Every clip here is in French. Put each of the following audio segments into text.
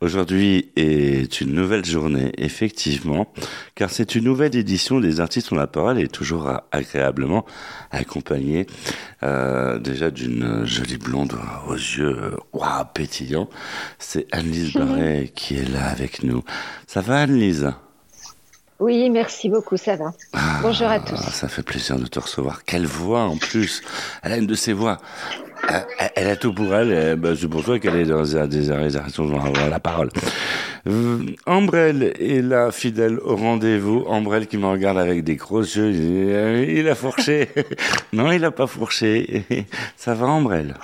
Aujourd'hui est une nouvelle journée, effectivement, car c'est une nouvelle édition des artistes ont la parole et toujours agréablement accompagnée euh, déjà d'une jolie blonde aux yeux waouh, pétillants. C'est Anne-Lise Barret qui est là avec nous. Ça va Anne-Lise? Oui, merci beaucoup, ça va. Ah, Bonjour à tous. Ça fait plaisir de te recevoir. Quelle voix en plus Elle a une de ses voix. Elle, a tout pour elle. Bah, c'est pour ça qu'elle est dans des réalisations à la parole. Euh, est là, fidèle au rendez-vous. Ambrelle qui me regarde avec des gros yeux. Il a fourché. non, il a pas fourché. ça va, Ambrelle?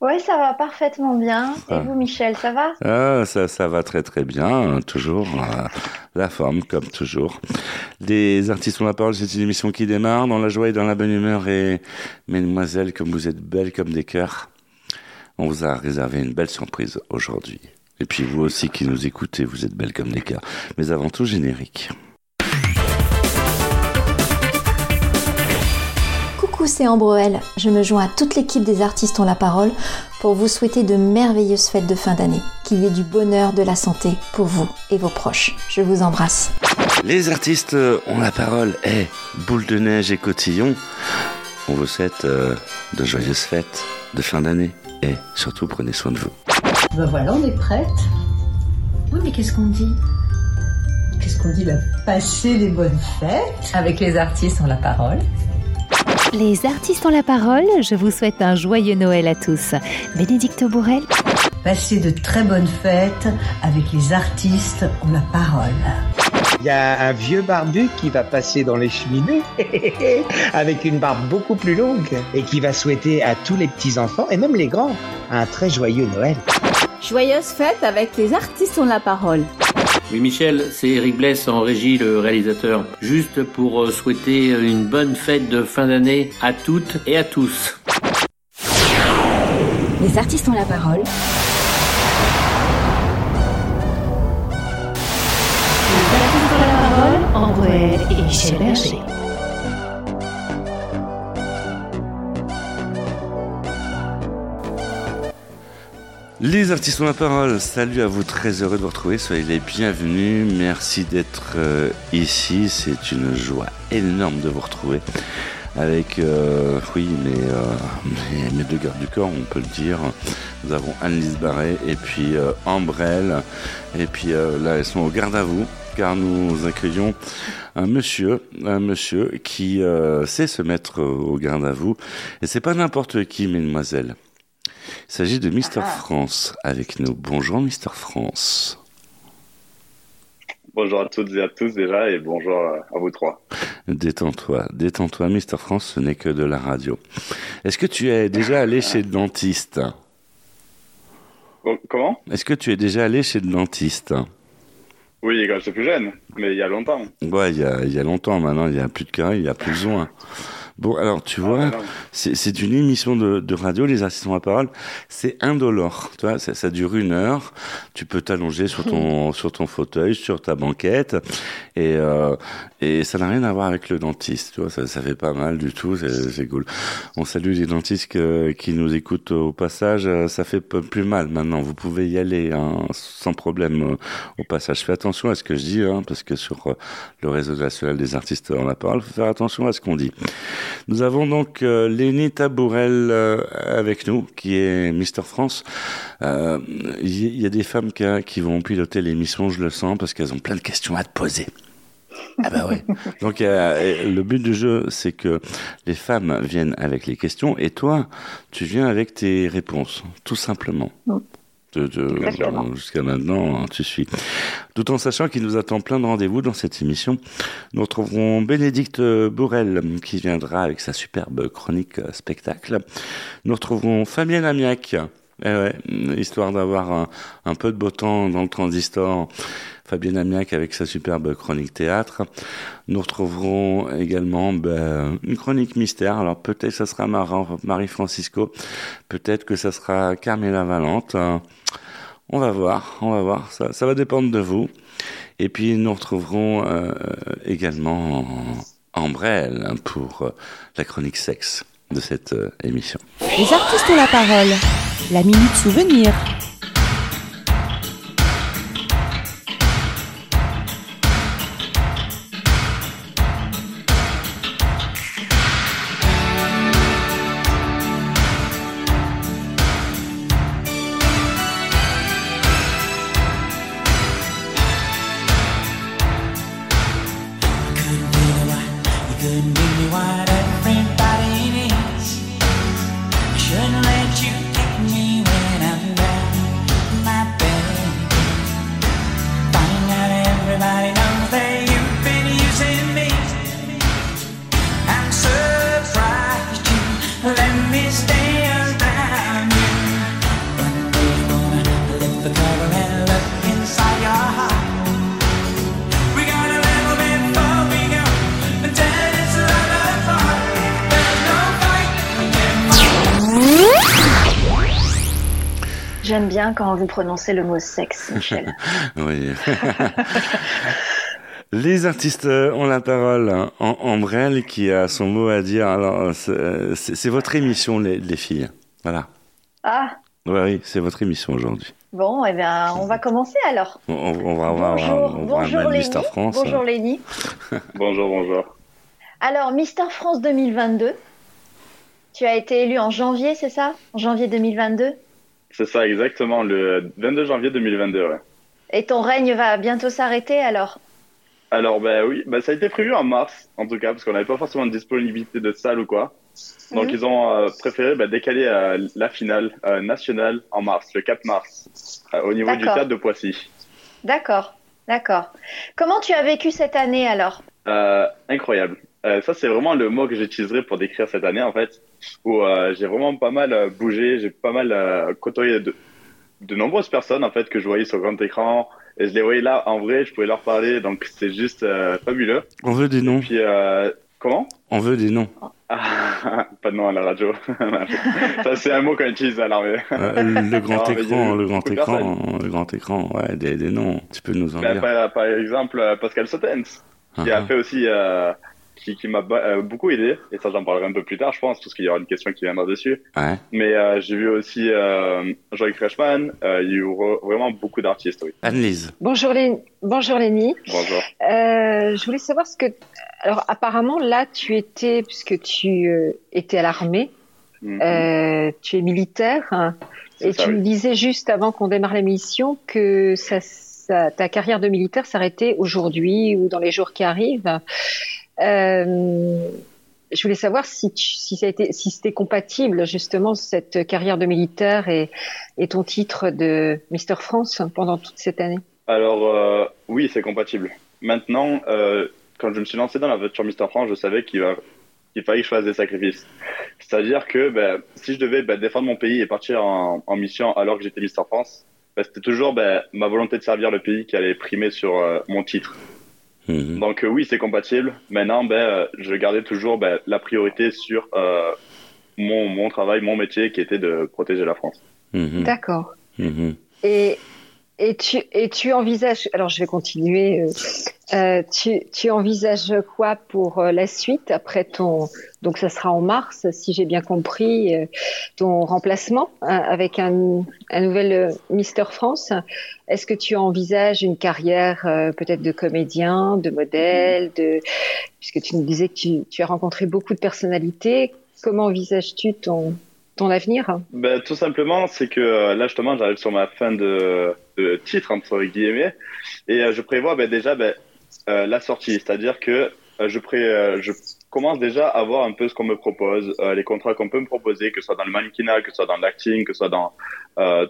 Oui, ça va parfaitement bien. Et vous, Michel, ça va? Ah, ça, ça va très très bien, toujours euh, la forme comme toujours. Les artistes ont la parole, c'est une émission qui démarre dans la joie et dans la bonne humeur. Et mesdemoiselles, comme vous êtes belles comme des cœurs, on vous a réservé une belle surprise aujourd'hui. Et puis vous aussi qui nous écoutez, vous êtes belles comme des cœurs. Mais avant tout, générique. C'est Ambroel. Je me joins à toute l'équipe des artistes ont la parole pour vous souhaiter de merveilleuses fêtes de fin d'année. Qu'il y ait du bonheur, de la santé pour vous et vos proches. Je vous embrasse. Les artistes ont la parole. Et boule de neige et cotillon. On vous souhaite euh, de joyeuses fêtes de fin d'année. Et surtout, prenez soin de vous. Ben voilà, on est prête. Oui, mais qu'est-ce qu'on dit? Qu'est-ce qu'on dit? Ben, Passer les bonnes fêtes. Avec les artistes ont la parole. Les artistes ont la parole, je vous souhaite un joyeux Noël à tous. Bénédicte Bourrel. Passez de très bonnes fêtes avec les artistes ont la parole. Il y a un vieux barbu qui va passer dans les cheminées avec une barbe beaucoup plus longue et qui va souhaiter à tous les petits-enfants et même les grands un très joyeux Noël. Joyeuse fête avec les artistes ont la parole. Oui, Michel, c'est Eric Bless en régie, le réalisateur. Juste pour euh, souhaiter une bonne fête de fin d'année à toutes et à tous. Les artistes ont la parole. Les artistes ont la parole, André et Michel Berger. Les artistes ont la parole, salut à vous, très heureux de vous retrouver, soyez les bienvenus, merci d'être euh, ici, c'est une joie énorme de vous retrouver avec, euh, oui, euh, mes, deux gardes du corps, on peut le dire. Nous avons Anne-Lise Barret et puis Ambrelle, et puis là elles sont au garde à vous, car nous accueillons un monsieur, un monsieur qui sait se mettre au garde à vous, et c'est pas n'importe qui, mesdemoiselles. Il s'agit de Mister ah. France avec nous. Bonjour Mister France. Bonjour à toutes et à tous déjà et bonjour à vous trois. Détends-toi, détends-toi Mister France, ce n'est que de la radio. Est-ce que tu es déjà allé chez le dentiste? Comment? Est-ce que tu es déjà allé chez le dentiste? Oui, quand j'étais plus jeune, mais il y a longtemps. Ouais, il y a, il y a longtemps maintenant, il n'y a plus de cas, il n'y a plus besoin. Bon, alors tu vois, c'est une émission de, de, radio, les assistants à parole, c'est indolore. Tu vois, ça, ça, dure une heure. Tu peux t'allonger sur ton sur ton fauteuil, sur ta banquette, et euh, et ça n'a rien à voir avec le dentiste. Tu vois, ça, ça fait pas mal du tout. C'est cool. On salue les dentistes qui nous écoutent au passage. Ça fait plus mal maintenant. Vous pouvez y aller hein, sans problème euh, au passage. Fais attention à ce que je dis, hein, parce que sur euh, le réseau national des artistes en la parole, faut faire attention à ce qu'on dit. Nous avons donc euh, Lénie Tabourel euh, avec nous, qui est Mister France. Il euh, y, a des femmes qui, qui vont piloter l'émission, je le sens, parce qu'elles ont plein de questions à te poser. Ah bah oui. Donc le but du jeu, c'est que les femmes viennent avec les questions et toi, tu viens avec tes réponses, tout simplement. Mm jusqu'à maintenant, hein, tu suis. Tout en sachant qu'il nous attend plein de rendez-vous dans cette émission, nous retrouverons Bénédicte Bourrel qui viendra avec sa superbe chronique euh, spectacle. Nous retrouverons Fabienne Amiac, eh histoire d'avoir un, peu de beau temps dans le transistor. Fabienne Amiac avec sa superbe chronique théâtre. Nous retrouverons également ben, une chronique mystère. Alors peut-être ça sera Marie Francisco, peut-être que ça sera Carmela Valente. On va voir, on va voir. Ça, va dépendre de vous. Et puis nous retrouverons euh, également Ambrelle pour euh, la chronique sexe de cette euh, émission. Les artistes ont la parole. La minute souvenir. J'aime bien quand vous prononcez le mot sexe, Michel. Oui. Les artistes euh, ont la parole. hein. Am- Ambrelle qui a son mot à dire. Alors, c'est euh, c'est votre émission, les, les filles. Voilà. Ah, Ouais, oui, c'est votre émission aujourd'hui. bon, eh bien, on va commencer alors. On, va voir Bonjour, on va bonjour Léni. Mister France. Bonjour Léni. Bonjour, bonjour. Alors, Mister France 2022, tu as été élu en janvier, c'est ça? En janvier 2022 C'est ça, exactement, le 22 janvier 2022, ouais. Et ton règne va bientôt s'arrêter alors? Alors, ben oui, ben, ça a été prévu en mars, en tout cas, parce qu'on n'avait pas forcément de disponibilité de salle ou quoi. Donc, Mhm. ils ont euh, préféré ben, décaler euh, la finale euh, nationale en mars, le 4 mars, au niveau du théâtre de Poissy. D'accord, d'accord. Comment tu as vécu cette année alors? Incroyable. Euh, ça, c'est vraiment le mot que j'utiliserai pour décrire cette année, en fait, où euh, j'ai vraiment pas mal euh, bougé, j'ai pas mal côtoyé de, de nombreuses personnes, en fait, que je voyais sur grand écran, et je les voyais là en vrai, je pouvais leur parler, donc c'est juste fabuleux. On veut des noms. Puis, euh, comment? On veut des noms. Ah, Pas de nom à la radio. ça, c'est un mot qu'on utilise à l'armée. Euh, le grand Non, écran, le grand écran, le grand écran. Ouais, des, des noms. Tu peux nous en Ben, dire. par, par exemple, Pascal Sotens, qui Ah, a fait aussi, euh, qui, qui m'a euh, beaucoup aidé, et ça j'en parlerai un peu plus tard, je pense, parce qu'il y aura une question qui viendra dessus. Ouais. Mais euh, j'ai vu aussi euh, Jean-Luc Reichmann, euh, il y a eu vraiment beaucoup d'artistes, oui. Anne-Lise. Bonjour, Lé... Bonjour Lénie. Bonjour. Euh, je voulais savoir ce que. Alors, apparemment, là, tu étais, puisque tu euh, étais à l'armée, Mhm. euh, tu es militaire, hein, et ça, tu oui. me disais juste avant qu'on démarre l'émission que ça, ça- ta carrière de militaire s'arrêtait aujourd'hui ou dans les jours qui arrivent. Euh, je voulais savoir si, ça a été, si c'était compatible justement cette carrière de militaire et, ton titre de Mister France pendant toute cette année. Alors, euh, oui, c'est compatible. Maintenant, euh, quand je me suis lancé dans la voiture Mister France, je savais qu'il fallait que je fasse des sacrifices. C'est-à-dire que ben, si je devais ben, défendre mon pays et partir en, mission alors que j'étais Mister France, ben, c'était toujours ma volonté de servir le pays qui allait primer sur mon titre. Mhm. Donc euh, oui, c'est compatible. Maintenant, ben, euh, je gardais toujours ben, la priorité sur euh, mon, mon travail, mon métier qui était de protéger la France. Mhm. D'accord. Mhm. Et, et, tu, et tu envisages, alors je vais continuer, euh, euh, tu, tu envisages quoi pour euh, la suite après ton, donc ça sera en mars, si j'ai bien compris, ton remplacement hein, avec un, un nouvel Mister France. Est-ce que tu envisages une carrière peut-être de comédien, de modèle, de, puisque tu nous disais que tu, tu as rencontré beaucoup de personnalités, comment envisages-tu ton, ton avenir? Ben, tout simplement, c'est que là, justement, j'arrive sur ma fin de, titre, entre guillemets, et euh, je prévois ben, déjà ben, euh, la sortie. C'est-à-dire que euh, je, pré, je commence déjà à voir un peu ce qu'on me propose, les contrats qu'on peut me proposer, que ce soit dans le mannequinat, que ce soit dans l'acting, que ce soit dans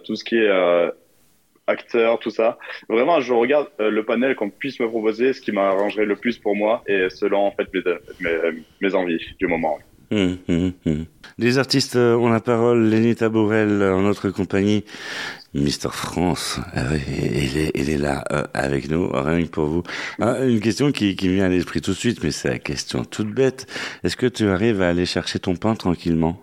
tout ce qui est acteur, tout ça. Vraiment, je regarde le panel qu'on puisse me proposer, ce qui m'arrangerait le plus pour moi, et selon en fait mes envies du moment. Mhm, mhm, mhm. Les artistes euh, ont la parole. Lénie Tabourel euh, en notre compagnie. Mister France, oui, il est, il est là euh, avec nous, rien que pour vous. Ah, une question qui, qui me vient à l'esprit tout de suite, mais c'est la question toute bête. Est-ce que tu arrives à aller chercher ton pain tranquillement?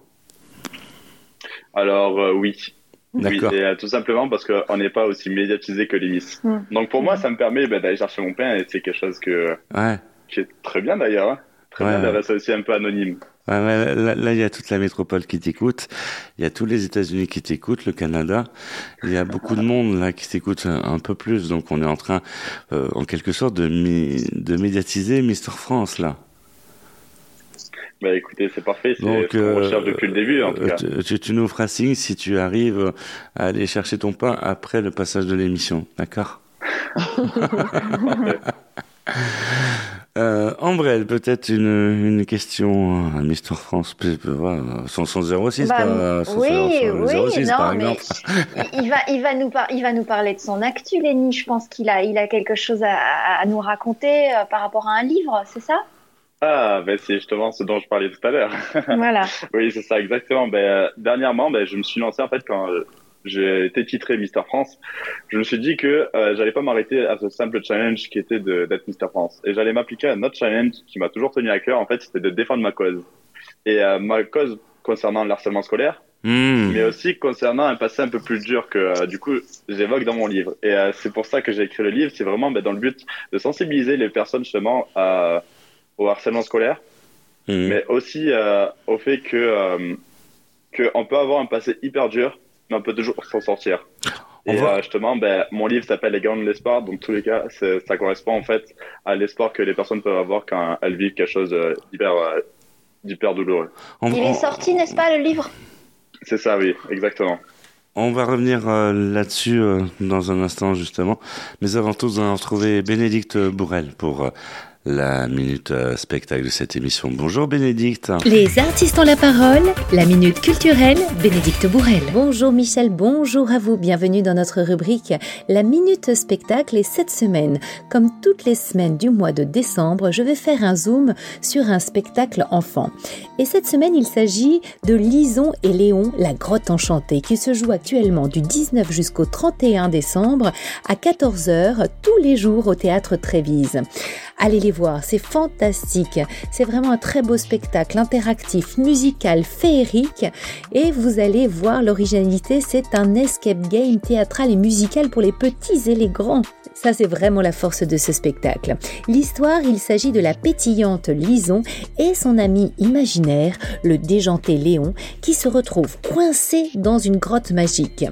Alors euh, oui. D'accord. Oui, et, euh, tout simplement parce qu'on n'est pas aussi médiatisé que les Miss. Mm. Donc pour moi, ça me permet bah, d'aller chercher mon pain et c'est quelque chose que, Ouais. qui est très bien d'ailleurs. hein. Très Ouais, bien ouais. rester aussi un peu anonyme. Là, là, il y a toute la métropole qui t'écoute. Il y a tous les États-Unis qui t'écoutent, le Canada. Il y a beaucoup de monde là qui t'écoute un, un peu plus. Donc, on est en train, euh, en quelque sorte, de, mi- de médiatiser Mister France là. Bah écoutez, c'est parfait. C'est Donc, ce qu'on euh, recherche depuis le début en tout euh, cas. tu- tu nous feras signe si tu arrives à aller chercher ton pain après le passage de l'émission, d'accord? euh, Ambrelle, peut-être une, une question à Mister France, son, son 06, Bah, par, oui, oui, 06 non, par mais exemple. il, il va, il, va nous par- il va nous parler de son actu, Lenny. Je pense qu'il a, il a quelque chose à, à- à nous raconter euh, par rapport à un livre, c'est ça? Ah, ben c'est justement ce dont je parlais tout à l'heure. Voilà. oui, c'est ça exactement. Ben, euh, dernièrement, ben, je me suis lancé en fait quand euh, j'ai été titré Mister France, je me suis dit que euh, j'allais pas m'arrêter à ce simple challenge qui était d'être Mister France. Et j'allais m'appliquer à un autre challenge qui m'a toujours tenu à cœur, en fait, c'était de défendre ma cause. Et euh, ma cause concernant le harcèlement scolaire, Hmm. mais aussi concernant un passé un peu plus dur que euh, du coup j'évoque dans mon livre. Et euh, c'est pour ça que j'ai écrit le livre, c'est vraiment ben, dans le but de sensibiliser les personnes justement à- au harcèlement scolaire, Hmm. mais aussi euh, au fait que euh, que on peut avoir un passé hyper dur, mais on peut toujours s'en sortir. On Et euh, justement, ben, mon livre s'appelle Les Gants de l'espoir, donc tous les cas, ça correspond en fait à l'espoir que les personnes peuvent avoir quand elles vivent quelque chose euh, d'hyper euh, d'hyper douloureux. On, Il est sorti, n'est-ce pas, le livre? C'est ça, oui, exactement. on va revenir euh, là-dessus euh, dans un instant justement. Mais avant tout, nous allons retrouver Bénédicte Bourrel pour euh, la minute euh, spectacle de cette émission. Bonjour Bénédicte. Les artistes ont la parole, la minute culturelle, Bénédicte Bourrel. Bonjour Michel, bonjour à vous, bienvenue dans notre rubrique La Minute Spectacle et cette semaine, comme toutes les semaines du mois de décembre, je vais faire un zoom sur un spectacle enfant. Et cette semaine, il s'agit de Lison et Léon, la grotte enchantée, qui se joue actuellement du 19 jusqu'au 31 décembre à 14h tous les jours au théâtre Trévise. Allez les c'est fantastique. C'est vraiment un très beau spectacle interactif, musical, féerique. Et vous allez voir l'originalité, c'est un escape game théâtral et musical pour les petits et les grands. Ça, c'est vraiment la force de ce spectacle. L'histoire, il s'agit de la pétillante Lison et son ami imaginaire, le déjanté Léon, qui se retrouvent coincés dans une grotte magique.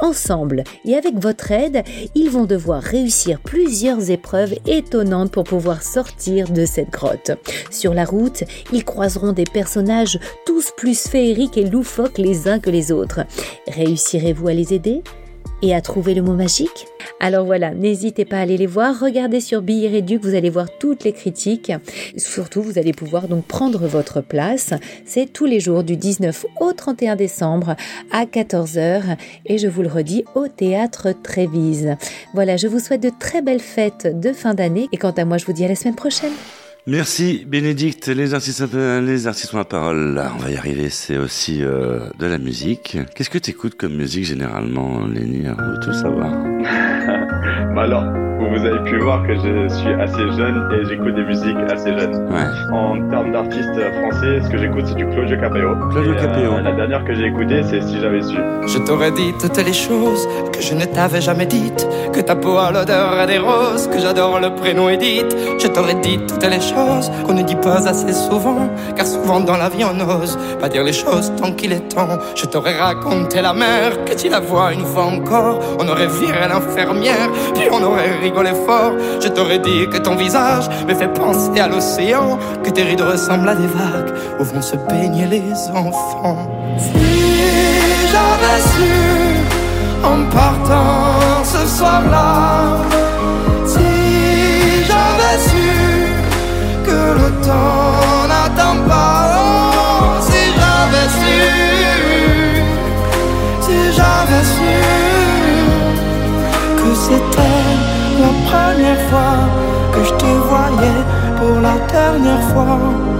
Ensemble et avec votre aide, ils vont devoir réussir plusieurs épreuves étonnantes pour pouvoir sortir de cette grotte. Sur la route, ils croiseront des personnages tous plus féeriques et loufoques les uns que les autres. Réussirez-vous à les aider? Et à trouver le mot magique? Alors voilà, n'hésitez pas à aller les voir, regardez sur Billet Réduc, vous allez voir toutes les critiques. Surtout, vous allez pouvoir donc prendre votre place. C'est tous les jours du 19 au 31 décembre à 14h et je vous le redis au théâtre Trévise. Voilà, je vous souhaite de très belles fêtes de fin d'année et quant à moi, je vous dis à la semaine prochaine. Merci Bénédicte, les artistes, les ont la parole. On va y arriver, c'est aussi euh, de la musique. Qu'est-ce que tu écoutes comme musique généralement, Lénie On veut tout savoir. Bah alors, vous avez pu voir que je suis assez jeune et j'écoute des musiques assez jeunes. Ouais. En termes d'artistes français, ce que j'écoute, c'est du Claudio Capéo. Claudio euh, Capéo. la dernière que j'ai écoutée, c'est Si j'avais su. Je t'aurais dit toutes les choses que je ne t'avais jamais dites. Que ta peau a l'odeur des roses, que j'adore le prénom Edith. Je t'aurais dit toutes les choses qu'on ne dit pas assez souvent. Car souvent dans la vie on n'ose pas dire les choses tant qu'il est temps. Je t'aurais raconté la mer, que tu la vois une fois encore. On aurait viré l'infirmière, puis on aurait rigolé fort. Je t'aurais dit que ton visage me fait penser à l'océan. Que tes rides ressemblent à des vagues où vont se baigner les enfants. Si j'avais su en partant ce soir-là, si j'avais su que le temps n'attend pas, oh, si j'avais su, si j'avais su que c'était première fois que je te voyais pour la dernière fois.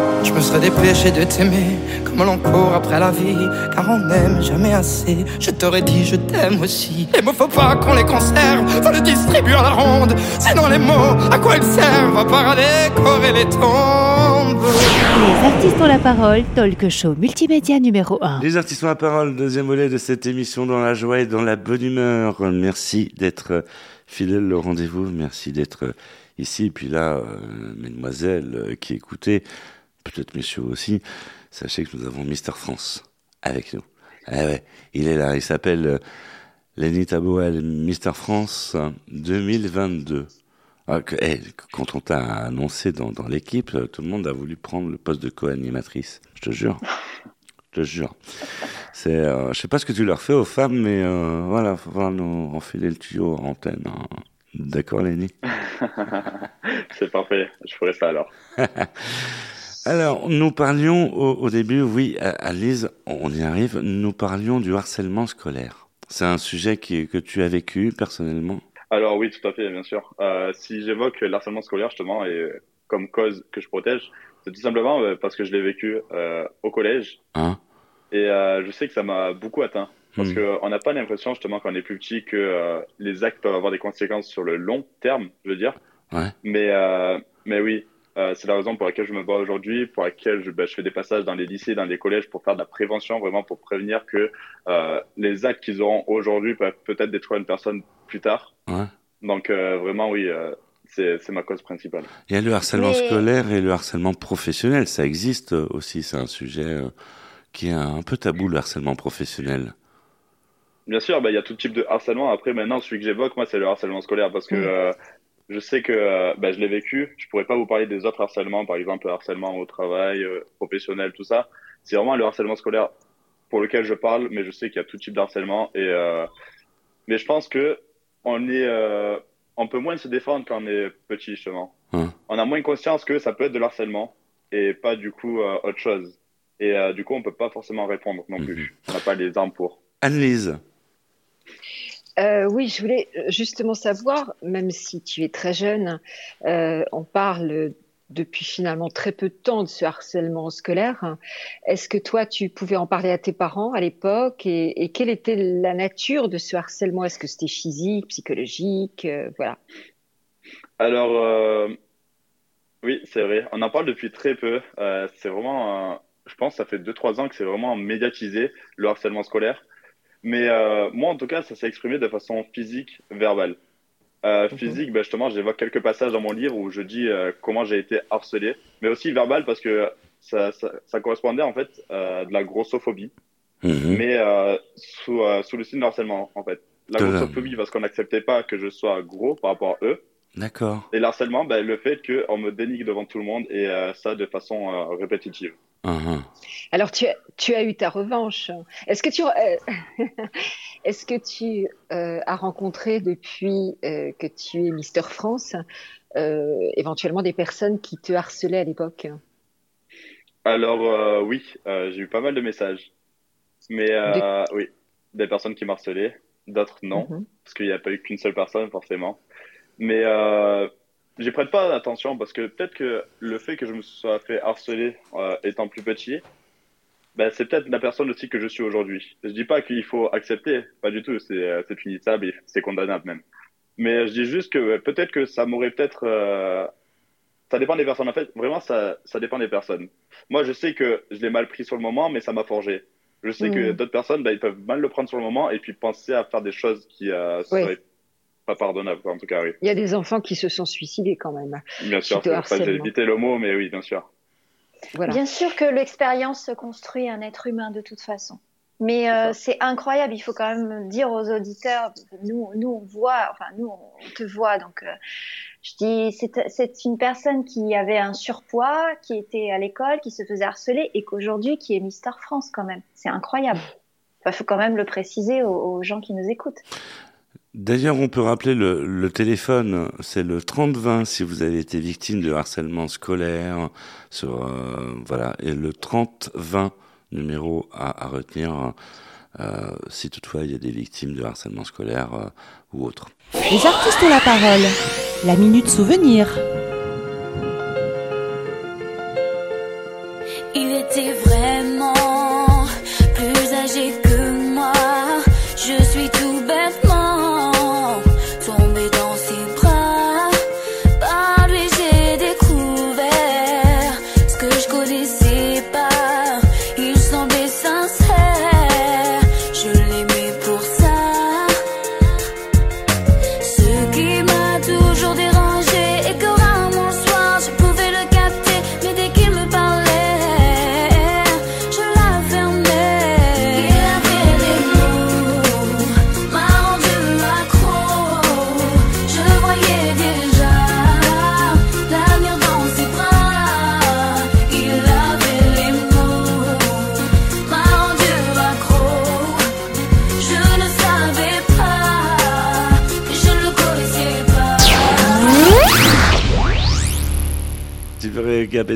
Je me me serais dépêché de t'aimer comme l'on court après la vie, car on n'aime jamais assez. Je t'aurais dit je t'aime aussi. Les mots faut pas qu'on les conserve, faut les distribuer à la ronde. Sinon les mots, à quoi ils servent À part à décorer les tombes. Les artistes ont la parole, talk show multimédia numéro 1. Les artistes ont la parole, deuxième volet de cette émission dans la joie et dans la bonne humeur. Merci d'être fidèle au rendez-vous, merci d'être ici. Et puis là, euh, mesdemoiselles euh, qui écoutez, peut-être messieurs aussi, sachez que nous avons Mister France avec nous. Ah ouais, il est là, il s'appelle euh, Lenny Tabouel, Mister France 2022. Ah, que- eh, quand on t'a annoncé dans, dans l'équipe, euh, tout le monde a voulu prendre le poste de co-animatrice. Je te jure. Je te jure. C'est, euh, je sais pas ce que tu leur fais aux femmes, mais euh, voilà, faut falloir nous enfiler le tuyau en antenne. hein. D'accord, Lenny? C'est parfait, je ferai ça alors. Alors, nous parlions au, au début, oui, à- Alice, on y arrive, nous parlions du harcèlement scolaire. C'est un sujet qui, que tu as vécu personnellement? Alors oui, tout à fait, bien sûr. Euh, si j'évoque l'harcèlement scolaire justement et comme cause que je protège, c'est tout simplement euh, parce que je l'ai vécu euh, au collège Hein? Et euh, je sais que ça m'a beaucoup atteint. Parce Hmm. que on n'a pas l'impression justement quand on est plus petit que les actes peuvent avoir des conséquences sur le long terme, je veux dire. Ouais. Mais mais oui, euh, c'est la raison pour laquelle je me bats aujourd'hui, pour laquelle je, bah, je fais des passages dans les lycées, dans les collèges pour faire de la prévention, vraiment pour prévenir que euh, les actes qu'ils auront aujourd'hui peuvent peut-être détruire une personne plus tard. Ouais. Donc euh, vraiment oui, euh, c'est ma cause principale. Il y a le harcèlement Mais- scolaire et le harcèlement professionnel, ça existe aussi, c'est un sujet euh, qui est un peu tabou, le harcèlement professionnel. Bien sûr, bah, il y a tout type de harcèlement. Après, maintenant, celui que j'évoque, moi, c'est le harcèlement scolaire parce que euh, je sais que euh, bah, je l'ai vécu. Je pourrais pas vous parler des autres harcèlements, par exemple, le harcèlement au travail, euh, professionnel, tout ça. C'est vraiment le harcèlement scolaire pour lequel je parle, mais je sais qu'il y a tout type de harcèlement. Et, euh, mais je pense que on est, euh, on peut moins se défendre quand on est petit, justement. Hein. On a moins conscience que ça peut être de l'harcèlement et pas du coup euh, autre chose. Et euh, du coup, on peut pas forcément répondre non plus. On n'a pas les armes pour. Anne-Lise, Euh, oui, je voulais justement savoir, même si tu es très jeune, euh, on parle depuis finalement très peu de temps de ce harcèlement scolaire. Est-ce que toi, tu pouvais en parler à tes parents à l'époque et, quelle était la nature de ce harcèlement? Est-ce que c'était physique, psychologique euh, Voilà. Alors, euh, oui, c'est vrai. On en parle depuis très peu. Euh, c'est vraiment, euh, je pense, ça fait 2-3 ans que c'est vraiment médiatisé, le harcèlement scolaire. Mais euh, moi, en tout cas, ça s'est exprimé de façon physique, verbale. Euh, Physique, ben, justement, j'évoque quelques passages dans mon livre où je dis euh, comment j'ai été harcelé, mais aussi verbal parce que ça, ça, ça correspondait en fait euh, de la grossophobie, Mhm. mais euh, sous, euh, sous le signe de harcèlement en fait. La De grossophobie parce qu'on n'acceptait pas que je sois gros par rapport à eux. d'accord. Et l'harcèlement, ben, le fait qu'on me dénigre devant tout le monde et euh, ça de façon euh, répétitive. Mhm. Alors, tu as, tu as eu ta revanche. Est-ce que tu, euh, est-ce que tu euh, as rencontré depuis euh, que tu es Mister France euh, éventuellement des personnes qui te harcelaient à l'époque? Alors euh, oui, euh, j'ai eu pas mal de messages. Mais euh, oui, des personnes qui m'harcelaient, d'autres non, Mhm. parce qu'il n'y a pas eu qu'une seule personne forcément. Mais euh, j'y prête pas attention parce que peut-être que le fait que je me sois fait harceler euh, étant plus petit, ben, c'est peut-être la personne aussi que je suis aujourd'hui. Je dis pas qu'il faut accepter, pas du tout, c'est euh, c'est punissable et c'est condamnable même. Mais je dis juste que euh, peut-être que ça m'aurait peut-être... euh, ça dépend des personnes. En fait, vraiment, ça, ça dépend des personnes. Moi, je sais que je l'ai mal pris sur le moment, mais ça m'a forgé. Je sais que Mm. d'autres personnes, bah, ils peuvent mal le prendre sur le moment et puis penser à faire des choses qui euh, Oui. seraient pas pardonnables. En tout cas, oui. Il y a des enfants qui se sont suicidés quand même. Bien sûr, j'ai évité le mot, mais oui, bien sûr. Voilà. Bien sûr que l'expérience construit un être humain de toute façon. Mais euh, c'est incroyable, il faut quand même dire aux auditeurs, nous, nous on voit, enfin nous on te voit, donc euh, je dis, c'est une personne qui avait un surpoids, qui était à l'école, qui se faisait harceler et qu'aujourd'hui qui est Mister France quand même. C'est incroyable. Il faut quand même le préciser aux, aux gens qui nous écoutent. D'ailleurs, on peut rappeler le, le téléphone, c'est le 3020 si vous avez été victime de harcèlement scolaire, sur, euh, voilà, et le 3020 numéro à, à retenir euh, si toutefois il y a des victimes de harcèlement scolaire euh, ou autre. Les artistes ont la parole. La minute souvenir. Tu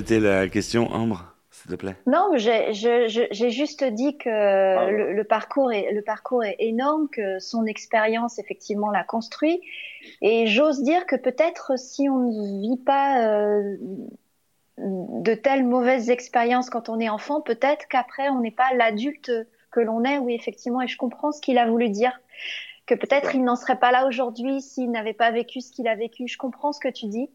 répéter la question, Ambre s'il te plaît Non, j'ai juste dit que le, parcours est, le parcours est énorme, que son expérience effectivement l'a construit. Et j'ose dire que peut-être si on ne vit pas euh, de telles mauvaises expériences quand on est enfant, peut-être qu'après on n'est pas l'adulte que l'on est. Oui, effectivement, et je comprends ce qu'il a voulu dire. Que peut-être il n'en serait pas là aujourd'hui s'il n'avait pas vécu ce qu'il a vécu. Je comprends ce que tu dis.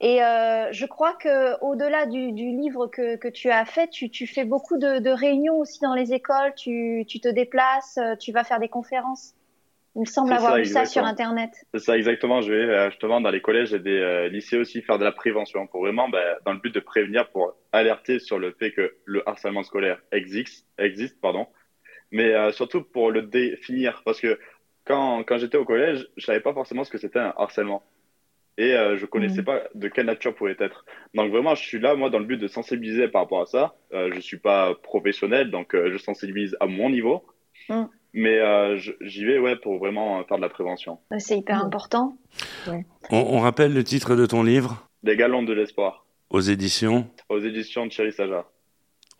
Et euh, je crois que au-delà du, du, livre que, que, tu as fait, tu, tu fais beaucoup de, de, réunions aussi dans les écoles. Tu, tu, te déplaces, euh, tu vas faire des conférences. Il me semble avoir vu ça sur Internet. C'est ça, exactement. Je vais euh, justement dans les collèges et des lycées aussi faire de la prévention pour vraiment, ben, dans le but de prévenir, pour alerter sur le fait que le harcèlement scolaire existe, existe pardon, mais surtout pour le définir. Parce que quand, quand j'étais au collège, je savais pas forcément ce que c'était un harcèlement et euh, je connaissais mm. pas de quelle nature pouvait être. Donc vraiment, je suis là, moi, dans le but de sensibiliser par rapport à ça. Euh, je suis pas professionnel, donc euh, je sensibilise à mon niveau. Mm. Mais euh, j'y vais ouais, pour vraiment faire de la prévention. C'est hyper important. On, rappelle le titre de ton livre? Des galons de l'espoir. Aux éditions? Aux éditions de Thierry Saja.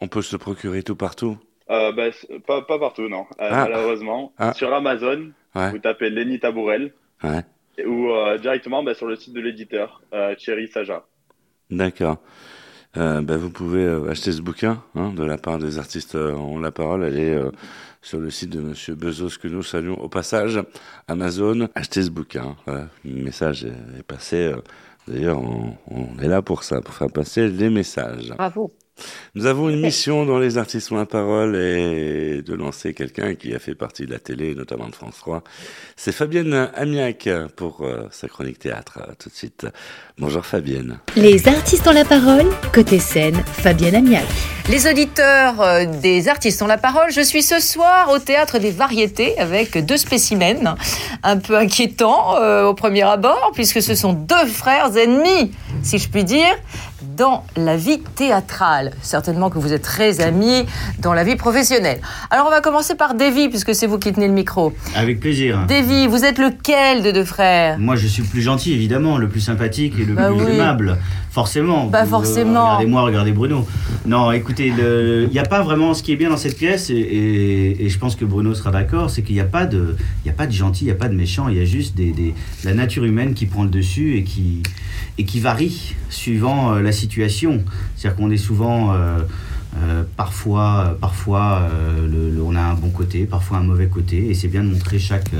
On peut se le procurer tout partout? Bah, pas, pas, partout, non. Ah. Malheureusement. Ah. Sur Amazon, vous tapez Lenny Tabourel. Ouais ou euh, directement bah, sur le site de l'éditeur, euh, Thierry Saja. D'accord. Euh, bah, vous pouvez acheter ce bouquin hein, de la part des artistes ont la parole. Elle est sur le site de Monsieur Bezos que nous saluons au passage. Amazon, achetez ce bouquin. Voilà. Le message est, passé. D'ailleurs, on, on, est là pour ça, pour faire passer les messages. Bravo. Nous avons une mission dans Les Artistes ont la parole et de lancer quelqu'un qui a fait partie de la télé, notamment de France 3. C'est Fabienne Amiac pour euh, sa chronique théâtre. Tout de suite. Bonjour Fabienne. Les Artistes ont la parole, côté scène, Fabienne Amiac. Les auditeurs euh, des Artistes ont la parole, je suis ce soir au Théâtre des Variétés avec deux spécimens un peu inquiétants euh, au premier abord puisque ce sont deux frères ennemis, si je puis dire dans la vie théâtrale. Certainement que vous êtes très amis dans la vie professionnelle. Alors on va commencer par Davy, puisque c'est vous qui tenez le micro. Avec plaisir. Davy, vous êtes lequel de deux frères? Moi je suis le plus gentil, évidemment, le plus sympathique et le bah plus aimable. Forcément. Bah forcément. regardez-moi, regardez Bruno. Non, écoutez, il n'y a pas vraiment ce qui est bien dans cette pièce, et, je pense que Bruno sera d'accord, c'est qu'il n'y a pas de, y a pas de gentil, il n'y a pas de méchant, il y a juste des, la nature humaine qui prend le dessus et qui, et qui varie suivant euh, la situation. C'est-à-dire qu'on est souvent euh, euh, parfois, parfois on a un bon côté, parfois un mauvais côté, et c'est bien de montrer chaque,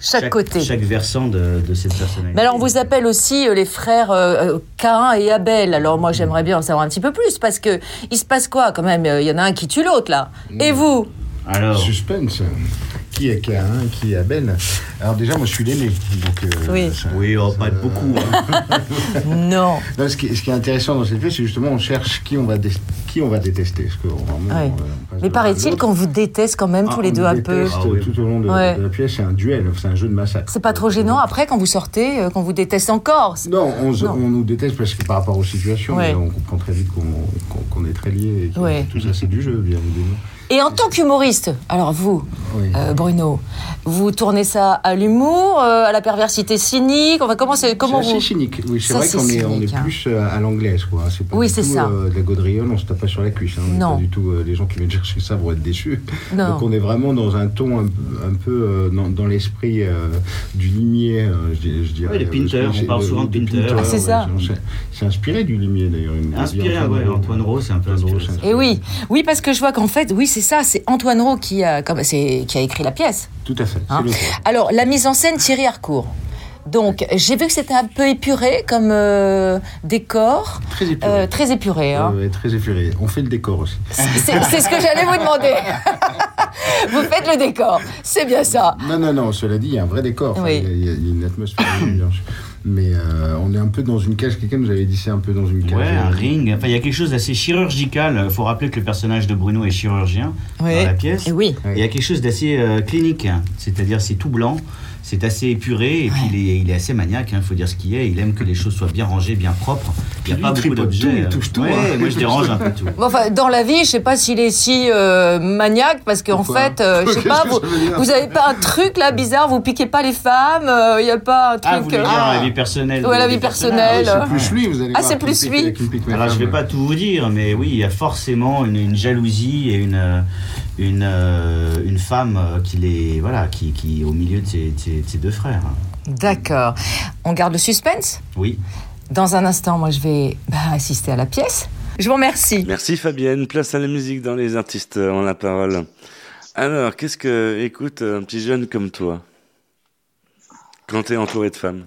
chaque, côté. Chaque versant de, cette personnalité. Mais alors, on vous appelle aussi les frères euh, Cain et Abel. Alors, moi, j'aimerais bien en savoir un petit peu plus, parce que il se passe quoi quand même? Il y en a un qui tue l'autre, là. Et vous? Alors. Suspense qui est Cain, qui est Abel. Alors déjà, moi, je suis l'aîné. Donc, euh, oui, oui oh, pas de beaucoup. Hein. non. ce, qui, ce, qui, est intéressant dans cette pièce, c'est justement on cherche qui on va, qui on va détester. Parce que, vraiment, Mais paraît-il qu'on vous déteste quand même tous ah, les deux un peu. Ah, tout au long de, la pièce, c'est un duel, c'est un jeu de massacre. C'est pas trop gênant après quand vous sortez, euh, qu'on vous déteste encore Non, on, nous déteste parce que par rapport aux situations, on comprend très vite qu'on est très liés. Et tout ça, c'est du jeu, bien évidemment. Et en tant qu'humoriste, alors vous, euh, Bruno, vous tournez ça à l'humour, euh, à la perversité cynique Enfin, comment c'est comment vous cynique. Oui, c'est vrai qu'on est, on est hein. plus euh, à l'anglaise, quoi. C'est pas oui, c'est ça. de la gaudriole, on se tape pas sur la cuisse. Hein. Non. Pas du tout. les gens qui viennent chercher ça vont être déçus. Non. Donc on est vraiment dans un ton un, peu dans, l'esprit du limier, je, dirais. Oui, les Pinter, on parle souvent de Pinter. Ah, c'est ça. C'est inspiré du limier d'ailleurs. Inspiré, ouais. Antoine Rose, c'est un peu inspiré. Et oui, oui, parce que je vois qu'en fait, oui, c'est ça, c'est Antoine Rowe qui a, comme, qui a écrit la pièce. Tout à fait. Hein Alors, la mise en scène, Thierry Harcourt. Donc, j'ai vu que c'était un peu épuré comme euh, décor. Très épuré. Euh, très épuré. Hein. très épuré. On fait le décor aussi. C'est ce que j'allais vous demander. vous faites le décor. C'est bien ça. Non, non, non. Cela dit, il y a un vrai décor. il, y a, une atmosphère, mais euh, on est un peu dans une cage. Quelqu'un nous avait dit c'est un peu dans une cage. Ouais, un ring. Enfin, il y a quelque chose d'assez chirurgical. Il faut rappeler que le personnage de Bruno est chirurgien dans la pièce. Et oui. Il y a quelque chose d'assez clinique. C'est-à-dire, c'est tout blanc c'est assez épuré et puis il est, il est assez maniaque, il hein, faut dire ce qu'il est. Il aime que les choses soient bien rangées, bien propres. Il n'y a pas beaucoup d'objets. Il touche tout. Ouais, hein. moi je dérange un peu tout. Bon, enfin, dans la vie, je sais pas s'il est si euh, maniaque parce qu'en fait, euh, je sais pas, vous, vous avez pas un truc là bizarre, vous piquez pas les femmes, euh, il n'y a pas un truc. Ah, vous voulez dire la vie personnelle Ouais, la vie personnelle. personnages. C'est plus lui, vous allez Ah, c'est plus lui. Alors je vais femmes. pas tout vous dire, mais oui, il y a forcément une, une jalousie et une euh, une euh, une femme euh, qui les voilà qui qui est au milieu de ses, de ses- de ses deux frères. D'accord. On garde le suspense Oui. Dans un instant, moi, je vais bah, assister à la pièce. Je vous remercie. Merci Fabienne. Place à la musique dans les artistes euh, ont la parole. Alors, qu'est-ce que écoute un petit jeune comme toi quand t'es entouré de femmes?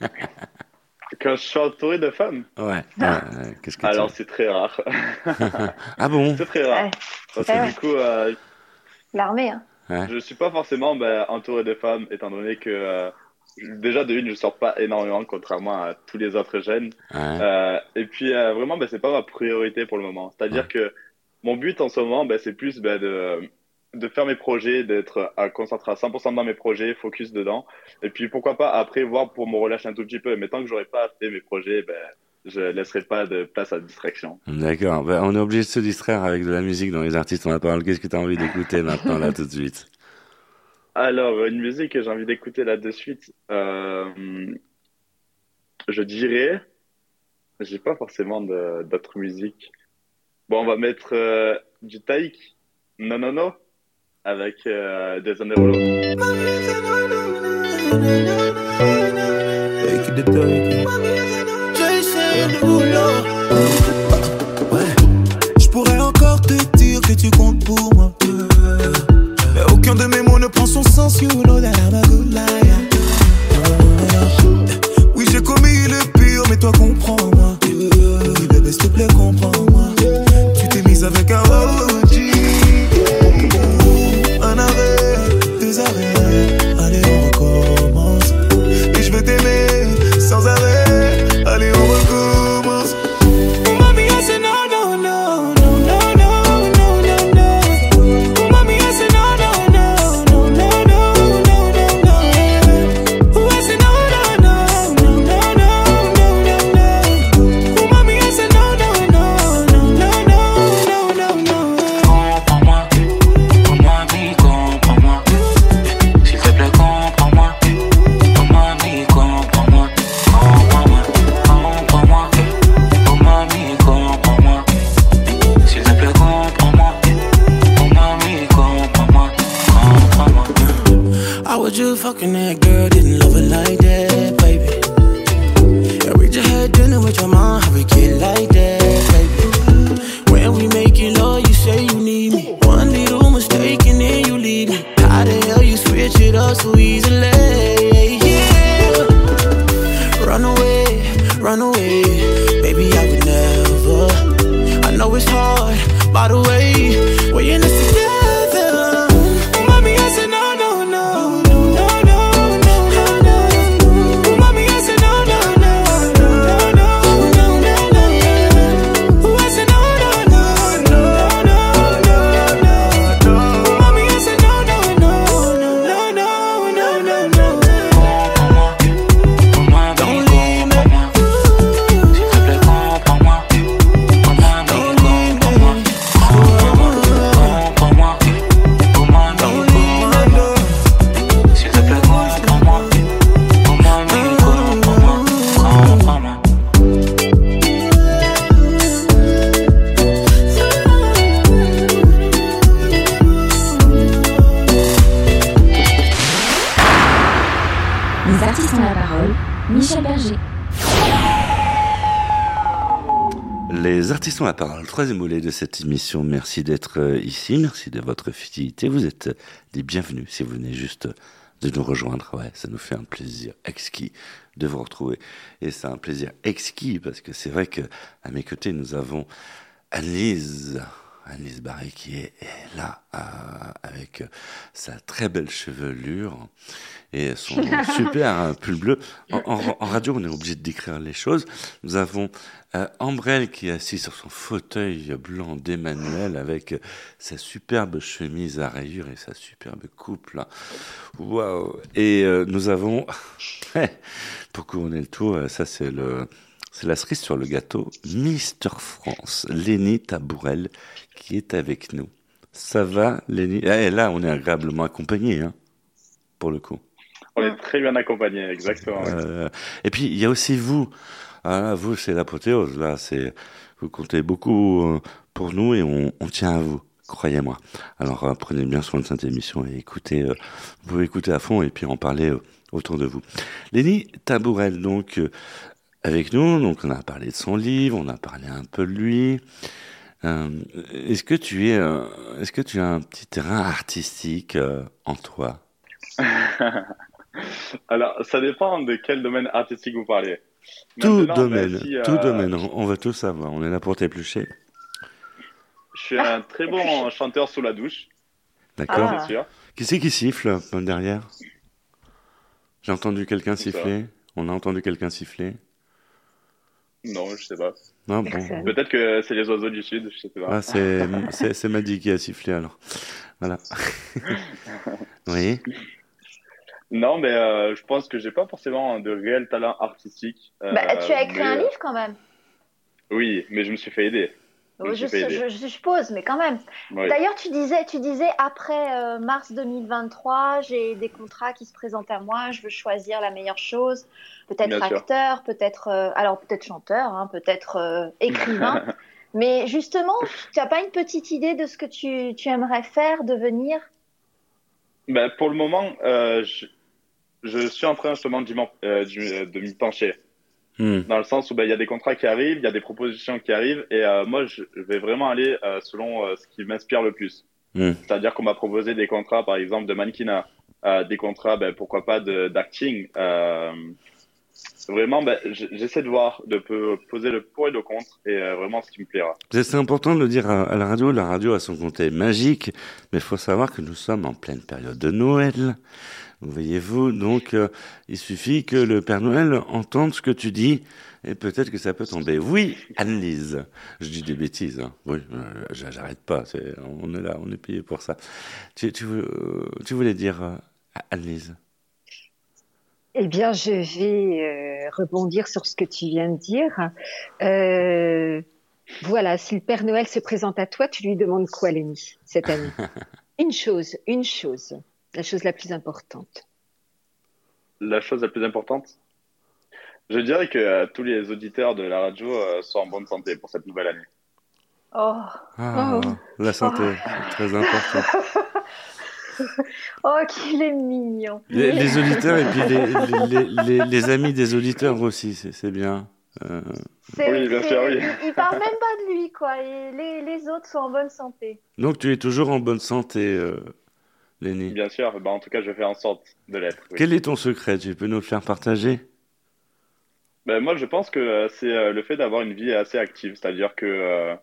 Quand je suis entouré de femmes, Ouais. qu'est-ce que tu- alors c'est très rare. Ah bon? C'est très rare. Parce Ouais, que ouais. du coup, euh, L'armée, hein. Ouais. je suis pas forcément ben, entouré de femmes, étant donné que euh, déjà de une, je sors pas énormément, contrairement à tous les autres jeunes. Ouais. Euh, et puis euh, vraiment, ben, c'est pas ma priorité pour le moment. C'est-à-dire que mon but en ce moment, ben, c'est plus de, de faire mes projets, d'être à concentré à 100% dans mes projets, focus dedans. Et puis pourquoi pas après voir pour me relâcher un tout petit peu. Mais tant que j'aurai pas fait mes projets, ben, je laisserai pas de place à distraction. D'accord. Ben, on est obligé de se distraire avec de la musique dans les artistes ont la parole. Qu'est-ce que tu as envie d'écouter maintenant, là, tout de suite Alors, une musique que j'ai envie d'écouter là de suite, euh, je dirais, j'ai pas forcément d'autres musiques. Bon, on va mettre euh, du Taïk, non non non, avec euh, des Derulo. ninguna. Troisième volet de cette émission. Merci d'être euh, ici. Merci de votre fidélité. Vous êtes les bienvenus si vous venez juste de nous rejoindre. Ouais, ça nous fait un plaisir exquis de vous retrouver. Et c'est un plaisir exquis parce que c'est vrai que à mes côtés, nous avons Annelise. Annelise Barré qui est, là euh, avec sa très belle chevelure et son super pull bleu. En, radio, on est obligé de décrire les choses. Nous avons euh, Ambrelle qui est assis sur son fauteuil blanc d'Emmanuel avec sa superbe chemise à rayures et sa superbe coupe là. Waouh Et euh, nous avons, pour couronner le tout, ça c'est le c'est la cerise sur le gâteau, Mister France, Lénie Tabourel, qui est avec nous. Ça va, Lénie eh, Là, on est agréablement accompagné, hein, pour le coup. On est très bien accompagné, exactement. Euh, et puis, il y a aussi vous. Ah, vous, c'est l'apothéose. Là, c'est vous comptez beaucoup euh, pour nous et on, tient à vous. Croyez-moi. Alors euh, prenez bien soin de cette émission et écoutez, vous pouvez écouter à fond et puis en parler autour de vous. Lénie Tabourel, donc, avec nous. Donc, on a parlé de son livre, on a parlé un peu de lui. Euh, est-ce que tu es, euh, est-ce que tu as un petit terrain artistique euh, en toi? Alors, ça dépend de quel domaine artistique vous parlez. Tout domaine, tout domaine. On veut tout savoir. On est là pour t'éplucher. Je suis un très bon chanteur sous la douche. D'accord. Qui c'est qui siffle derrière? J'ai entendu quelqu'un siffler? On a entendu quelqu'un siffler? Non, je sais pas. bon. Peut-être que c'est les oiseaux du sud, je sais pas. Ah, c'est, c'est, Maddy qui a sifflé alors. Voilà. oui. Non, mais euh, je pense que j'ai pas forcément de réel talent artistique. bah, tu as écrit un euh, livre quand même. Oui, mais je me suis fait aider. Je, suppose, mais quand même. D'ailleurs, tu disais, tu disais après euh, mars 2023, j'ai des contrats qui se présentent à moi, je veux choisir la meilleure chose. Peut-être acteur, peut-être, euh, alors peut-être chanteur, hein, peut-être euh, écrivain. mais justement, tu n'as pas une petite idée de ce que tu, tu aimerais faire, devenir? Ben, Pour le moment, je, je, suis en train justement de m'y pencher. Hmm. Dans le sens où ben, il y a des contrats qui arrivent, il y a des propositions qui arrivent, et euh, moi je vais vraiment aller euh, selon euh, ce qui m'inspire le plus. Hmm. C'est-à-dire qu'on m'a proposé des contrats, par exemple, de mannequinat, des contrats, ben, pourquoi pas d'acting. Vraiment, ben, j'essaie de voir, de poser le pour et le contre, et vraiment ce qui me plaira. C'est important de le dire à, la radio. La radio a son côté magique, mais il faut savoir que nous sommes en pleine période de Noël. Voyez-vous, donc euh, il suffit que le Père Noël entende ce que tu dis et peut-être que ça peut tomber. Oui, Annelise. Je dis des bêtises. Hein. Oui, euh, j'arrête pas. on est là, on est payé pour ça. Tu, euh, voulais dire, Annelise? Eh bien, je vais rebondir sur ce que tu viens de dire. voilà, si le Père Noël se présente à toi, tu lui demandes quoi, Lénie, cette année? Une chose, une chose. La chose la plus importante. La chose la plus importante? Je dirais que euh, tous les auditeurs de la radio euh, sont en bonne santé pour cette nouvelle année. Oh, ah, oh. La santé, c'est très important. oh, qu'il est mignon. Les, auditeurs et puis les, amis des auditeurs aussi, c'est bien. Euh... Oui, bien sûr, oui. Il, parle même pas de lui, quoi. Et les, autres sont en bonne santé. Donc tu es toujours en bonne santé, euh, Bien sûr, bah, en tout cas, je fais en sorte de l'être. Quel est ton secret? Tu peux nous le faire partager? Ben, Moi, je pense que euh, c'est euh, le fait d'avoir une vie assez active, c'est-à-dire que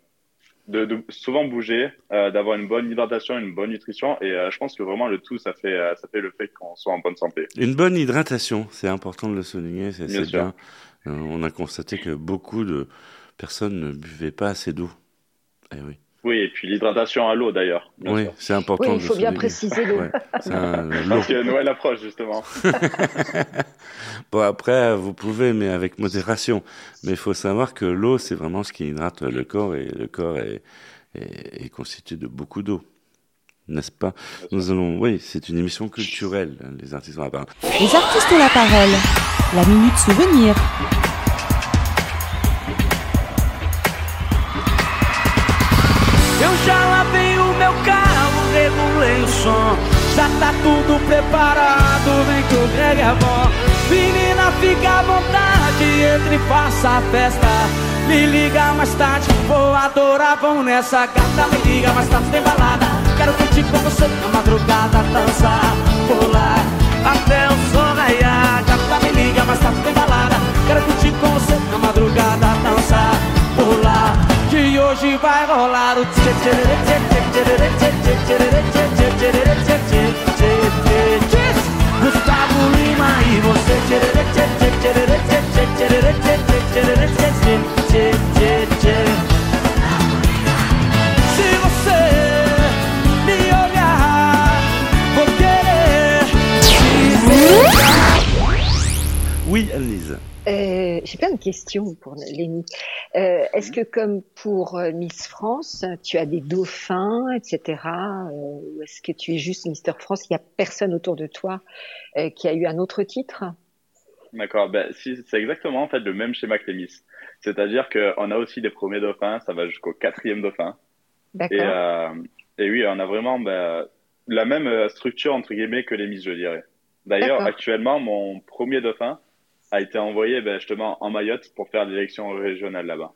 euh, de, souvent bouger, d'avoir une bonne hydratation, une bonne nutrition, et je pense que vraiment le tout, ça fait, ça fait le fait qu'on soit en bonne santé. Une bonne hydratation, c'est important de le souligner, c'est bien. bien. on a constaté que beaucoup de personnes ne buvaient pas assez d'eau. Eh oui. Oui, et puis l'hydratation à l'eau d'ailleurs. Oui, c'est important. Oui, il faut bien préciser l'eau. Parce que Noël approche justement. bon, après, vous pouvez, mais avec modération. Mais il faut savoir que l'eau, c'est vraiment ce qui hydrate le corps et le corps est, est, constitué de beaucoup d'eau. N'est-ce pas? Nous allons, oui, c'est une émission culturelle, les artistes ont la parole. Les artistes ont la parole. La minute souvenir. Já lavei o meu carro, regulei o som. Já tá tudo preparado, vem que o Greg é bom. Menina, fica à vontade, entre e faça a festa. Me liga mais tarde, vou adorar, vão nessa gata. Me liga mais tarde, tem balada. Quero curtir com você na madrugada, dançar, pular até o sol raiar. Gata, me liga mais tarde, tem balada. Quero curtir com você na madrugada, dançar, Que hoje vai rolar o Gustavo Lima e você Se você me olhar, vou querer te. Euh, J'ai plein de questions pour Lénie. Euh, Est-ce que comme pour euh, Miss France, tu as des dauphins, etc. euh, ou est-ce que tu es juste Mister France Il n'y a personne autour de toi qui a eu un autre titre? D'accord, ben, si, c'est exactement en fait le même schéma que les Miss. C'est-à-dire qu'on a aussi des premiers dauphins, ça va jusqu'au quatrième dauphin. D'accord. Et, et oui, on a vraiment ben, la même structure entre guillemets que les Miss, je dirais. D'ailleurs, actuellement, mon premier dauphin a été envoyé ben, justement en Mayotte pour faire l'élection régionale là-bas.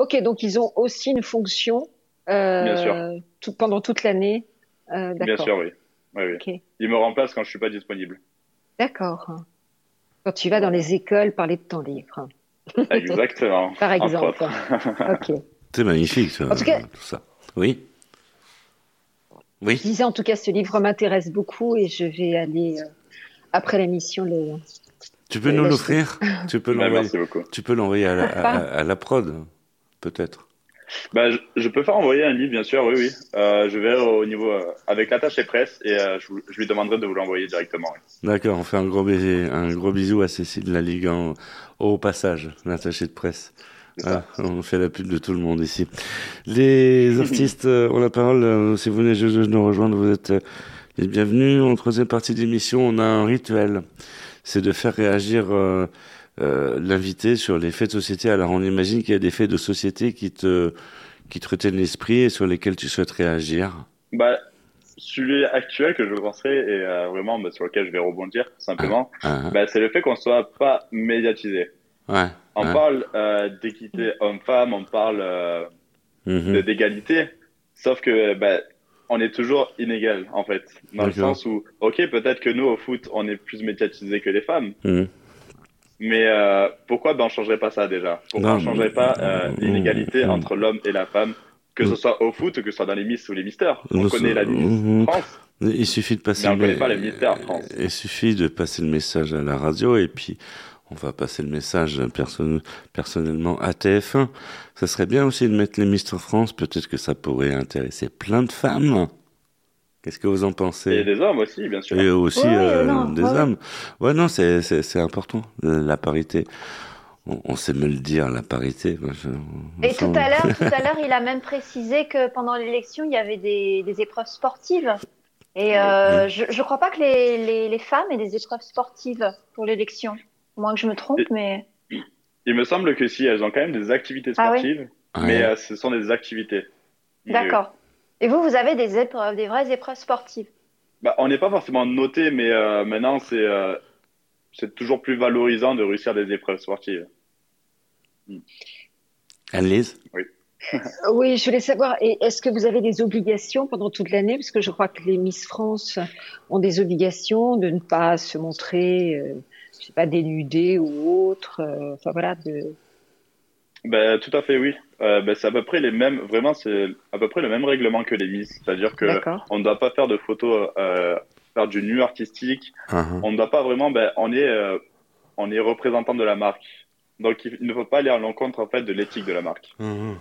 Ok, donc ils ont aussi une fonction euh, Bien sûr. tout- pendant toute l'année. Euh, Bien sûr, oui. oui, oui. Ok. Il me remplace quand je suis pas disponible. D'accord. Quand tu vas dans les écoles parler de ton livre. Exactement. Par exemple. C'est magnifique, ça, En tout cas- tout ça. Oui. Oui. Je disais en tout cas, ce livre m'intéresse beaucoup et je vais aller euh, après l'émission le. Tu peux nous l'offrir Tu peux Ben, l'envoyer. merci beaucoup. Tu peux l'envoyer à, la- à- à- à la prod, peut-être. Bah, je, je peux faire envoyer un livre, bien sûr, oui, oui. Euh, je verrai au niveau euh, avec l'attaché presse et euh, je, lui demanderai de vous l'envoyer directement. oui. D'accord, on fait un gros baiser, un gros bisou à Cécile la Ligue en- au passage, l'attaché de presse. Ah, on fait la pub de tout le monde ici. Les artistes euh, ont la parole. euh, si vous venez juste de nous rejoindre, vous êtes euh, les bienvenus. En troisième partie d'émission, on a un rituel. C'est de faire réagir euh, euh, l'invité sur les faits de société. Alors, on imagine qu'il y a des faits de société qui te qui te retiennent l'esprit et sur lesquels tu souhaites réagir. Bah, celui actuel que je penserai et euh, vraiment bah, sur lequel je vais rebondir simplement, Ah, ah. bah, c'est le fait qu'on soit pas médiatisé. Ouais. On ouais. parle d'équité homme-femme, on parle de- d'égalité, sauf que bah, on est toujours inégal en fait, dans le sens où, ok, peut-être que nous au foot on est plus médiatisé que les femmes, Mhm. mais euh, pourquoi ben, on changerait pas ça déjà? Pourquoi Non, on changerait pas euh, mm, l'inégalité mm. entre l'homme et la femme, que ce soit au foot ou que ce soit dans les Miss ou les Misters On connaît la Miss. France, Il suffit de passer mais on le connaît pas les France. Il suffit de passer le message à la radio et puis on va passer le message perso- personnellement à TF1. Ça serait bien aussi de mettre les Mister France. Peut-être que ça pourrait intéresser plein de femmes. Qu'est-ce que vous en pensez? Et des hommes aussi, bien sûr. Et aussi Ouais, euh, non, des ouais, hommes. Ouais, non, c'est c'est c'est important euh, la parité. On, on sait me le dire la parité. Moi, je- on Et tout à l'heure, tout à l'heure, il a même précisé que pendant l'élection, il y avait des, des épreuves sportives. Et euh, je ne crois pas que les, les, les femmes aient des épreuves sportives pour l'élection. Au moins que je me trompe, Et- mais Il me semble que si, elles ont quand même des activités Ah oui sportives, Ouais. mais euh, ce sont des activités. D'accord. Et vous, vous avez des épreuves, des vraies épreuves sportives? bah, on n'est pas forcément noté, mais euh, maintenant c'est euh, c'est toujours plus valorisant de réussir des épreuves sportives. Annelise? Oui, je voulais savoir, et est-ce que vous avez des obligations pendant toute l'année? Parce que je crois que les Miss France ont des obligations de ne pas se montrer, euh, je sais pas, dénudées ou autres. euh, enfin voilà, de... Ben, tout à fait, oui. Euh, ben, c'est à peu près les mêmes, vraiment, c'est à peu près le même règlement que les Miss. C'est-à-dire que on ne doit pas faire de photos, euh, faire du nu artistique. Ah, On ne doit pas vraiment, ben, on est, euh, on est représentant de la marque. Donc, il ne faut pas aller à l'encontre, en fait, de l'éthique de la marque. Mhm.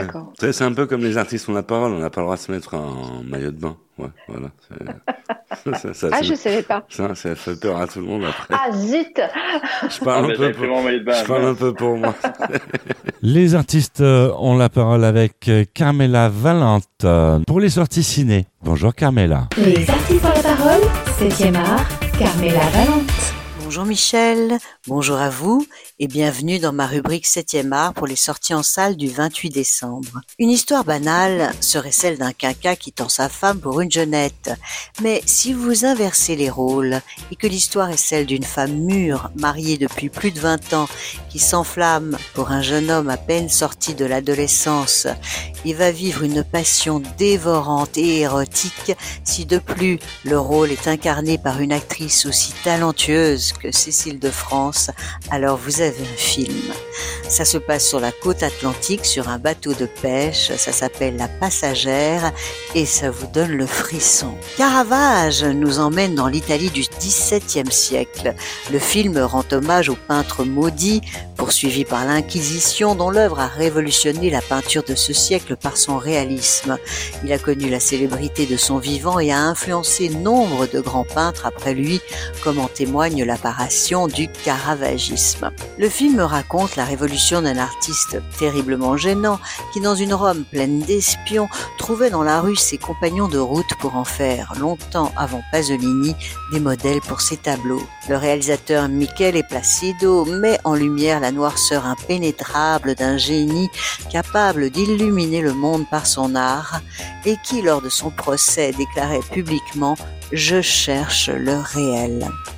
D'accord. Ouais. C'est un peu comme les artistes ont la parole, on n'a pas le droit de se mettre en maillot de bain. Ouais, voilà. C'est- ça, ça, Ah, je savais pas. Ça, ça fait peur à tout le monde après. Ah zut Je parle Ah, un ben, peu pour, je parle un peu pour moi. Les artistes euh, ont la parole avec euh, Carmela Valente euh, pour les sorties ciné. Bonjour Carmela. Les artistes ont la parole, 7e art, Carmela Valente. Bonjour Michel, bonjour à vous et bienvenue dans ma rubrique 7e art pour les sorties en salle du 28 décembre. Une histoire banale serait celle d'un quinquin quittant sa femme pour une jeunette. Mais si vous inversez les rôles et que l'histoire est celle d'une femme mûre, mariée depuis plus de 20 ans, qui s'enflamme pour un jeune homme à peine sorti de l'adolescence et va vivre une passion dévorante et érotique si de plus le rôle est incarné par une actrice aussi talentueuse que Cécile de France, alors vous avez un film. Ça se passe sur la côte atlantique sur un bateau de pêche, ça s'appelle La Passagère et ça vous donne le frisson. Caravage nous emmène dans l'Italie du XVIIe siècle. Le film rend hommage au peintre maudit, poursuivi par l'Inquisition, dont l'œuvre a révolutionné la peinture de ce siècle par son réalisme. Il a connu la célébrité de son vivant et a influencé nombre de grands peintres après lui, comme en témoigne du caravagisme. Le film raconte la révolution d'un artiste terriblement gênant qui, dans une Rome pleine d'espions, trouvait dans la rue ses compagnons de route pour en faire, longtemps avant Pasolini, des modèles pour ses tableaux. Le réalisateur Michele Placido met en lumière la noirceur impénétrable d'un génie capable d'illuminer le monde par son art et qui, lors de son procès, déclarait publiquement ⁇ Je cherche le réel ⁇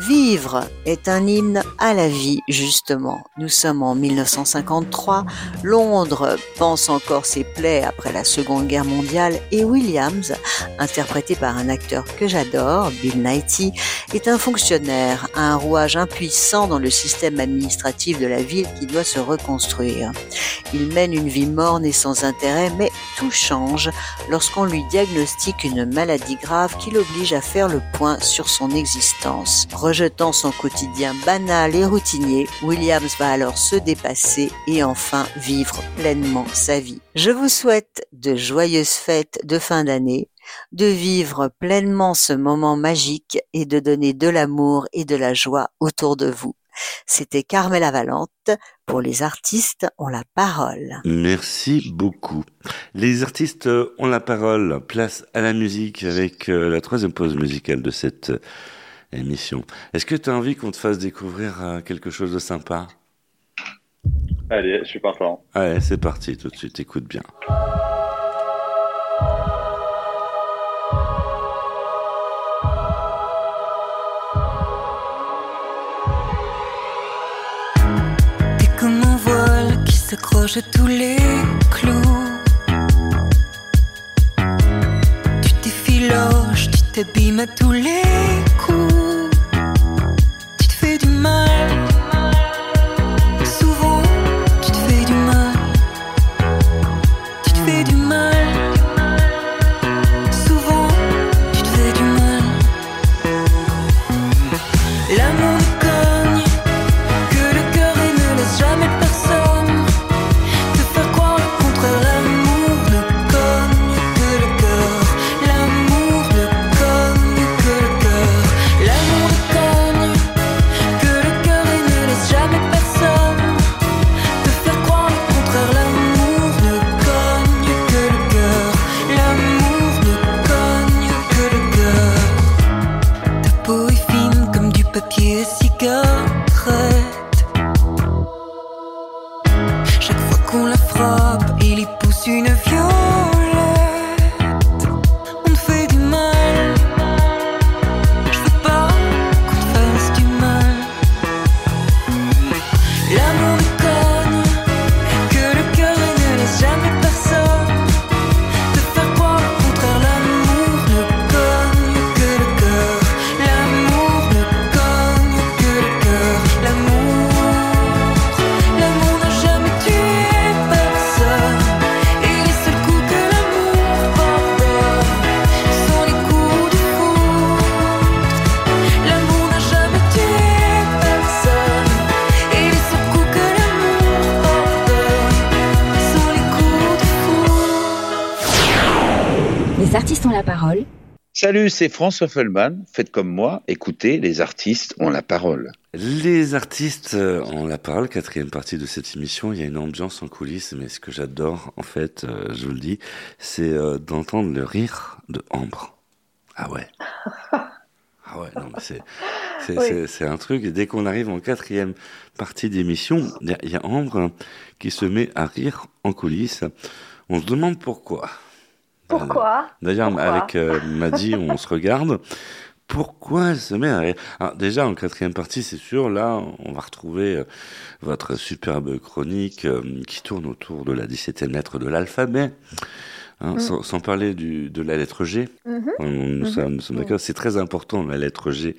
Vivre est un hymne à la vie, justement. Nous sommes en 1953, Londres pense encore ses plaies après la Seconde Guerre mondiale et Williams, interprété par un acteur que j'adore, Bill Nighy, est un fonctionnaire, un rouage impuissant dans le système administratif de la ville qui doit se reconstruire. Il mène une vie morne et sans intérêt, mais tout change lorsqu'on lui diagnostique une maladie grave qui l'oblige à faire le point sur son existence. Rejetant son quotidien banal et routinier, Williams va alors se dépasser et enfin vivre pleinement sa vie. Je vous souhaite de joyeuses fêtes de fin d'année, de vivre pleinement ce moment magique et de donner de l'amour et de la joie autour de vous. C'était Carmela Valente. Pour les artistes ont la parole. Merci beaucoup. Les artistes ont la parole. Place à la musique avec euh, la troisième pause musicale de cette émission. Est-ce que tu as envie qu'on te fasse découvrir euh, quelque chose de sympa? Allez, je suis partant. Allez, c'est parti tout de suite, écoute bien. T'es comme un voile qui s'accroche à tous les clous. Tu t'effiloches, tu t'abîmes à tous les coups. Salut, c'est François Feldman. Faites comme moi, écoutez, les artistes ont la parole. Les artistes euh, ont la parole, quatrième partie de cette émission. Il y a une ambiance en coulisses, mais ce que j'adore, en fait, euh, je vous le dis, c'est euh, d'entendre le rire de Ambre. Ah ouais. Ah ouais, non, mais c'est, c'est, Oui. c'est, c'est un truc. Dès qu'on arrive en quatrième partie d'émission, il y, y a Ambre qui se met à rire en coulisses. On se demande pourquoi. Pourquoi D'ailleurs, Pourquoi avec euh, Maddy, on se regarde. pourquoi se met à... Alors, déjà, en quatrième partie, c'est sûr, là, on va retrouver euh, votre superbe chronique euh, qui tourne autour de la 17e lettre de l'alphabet. Hein, Mm. sans, sans parler du, de la lettre G. Mhm. On- Nous, Mhm. sommes, nous sommes d'accord, c'est très important, la lettre G.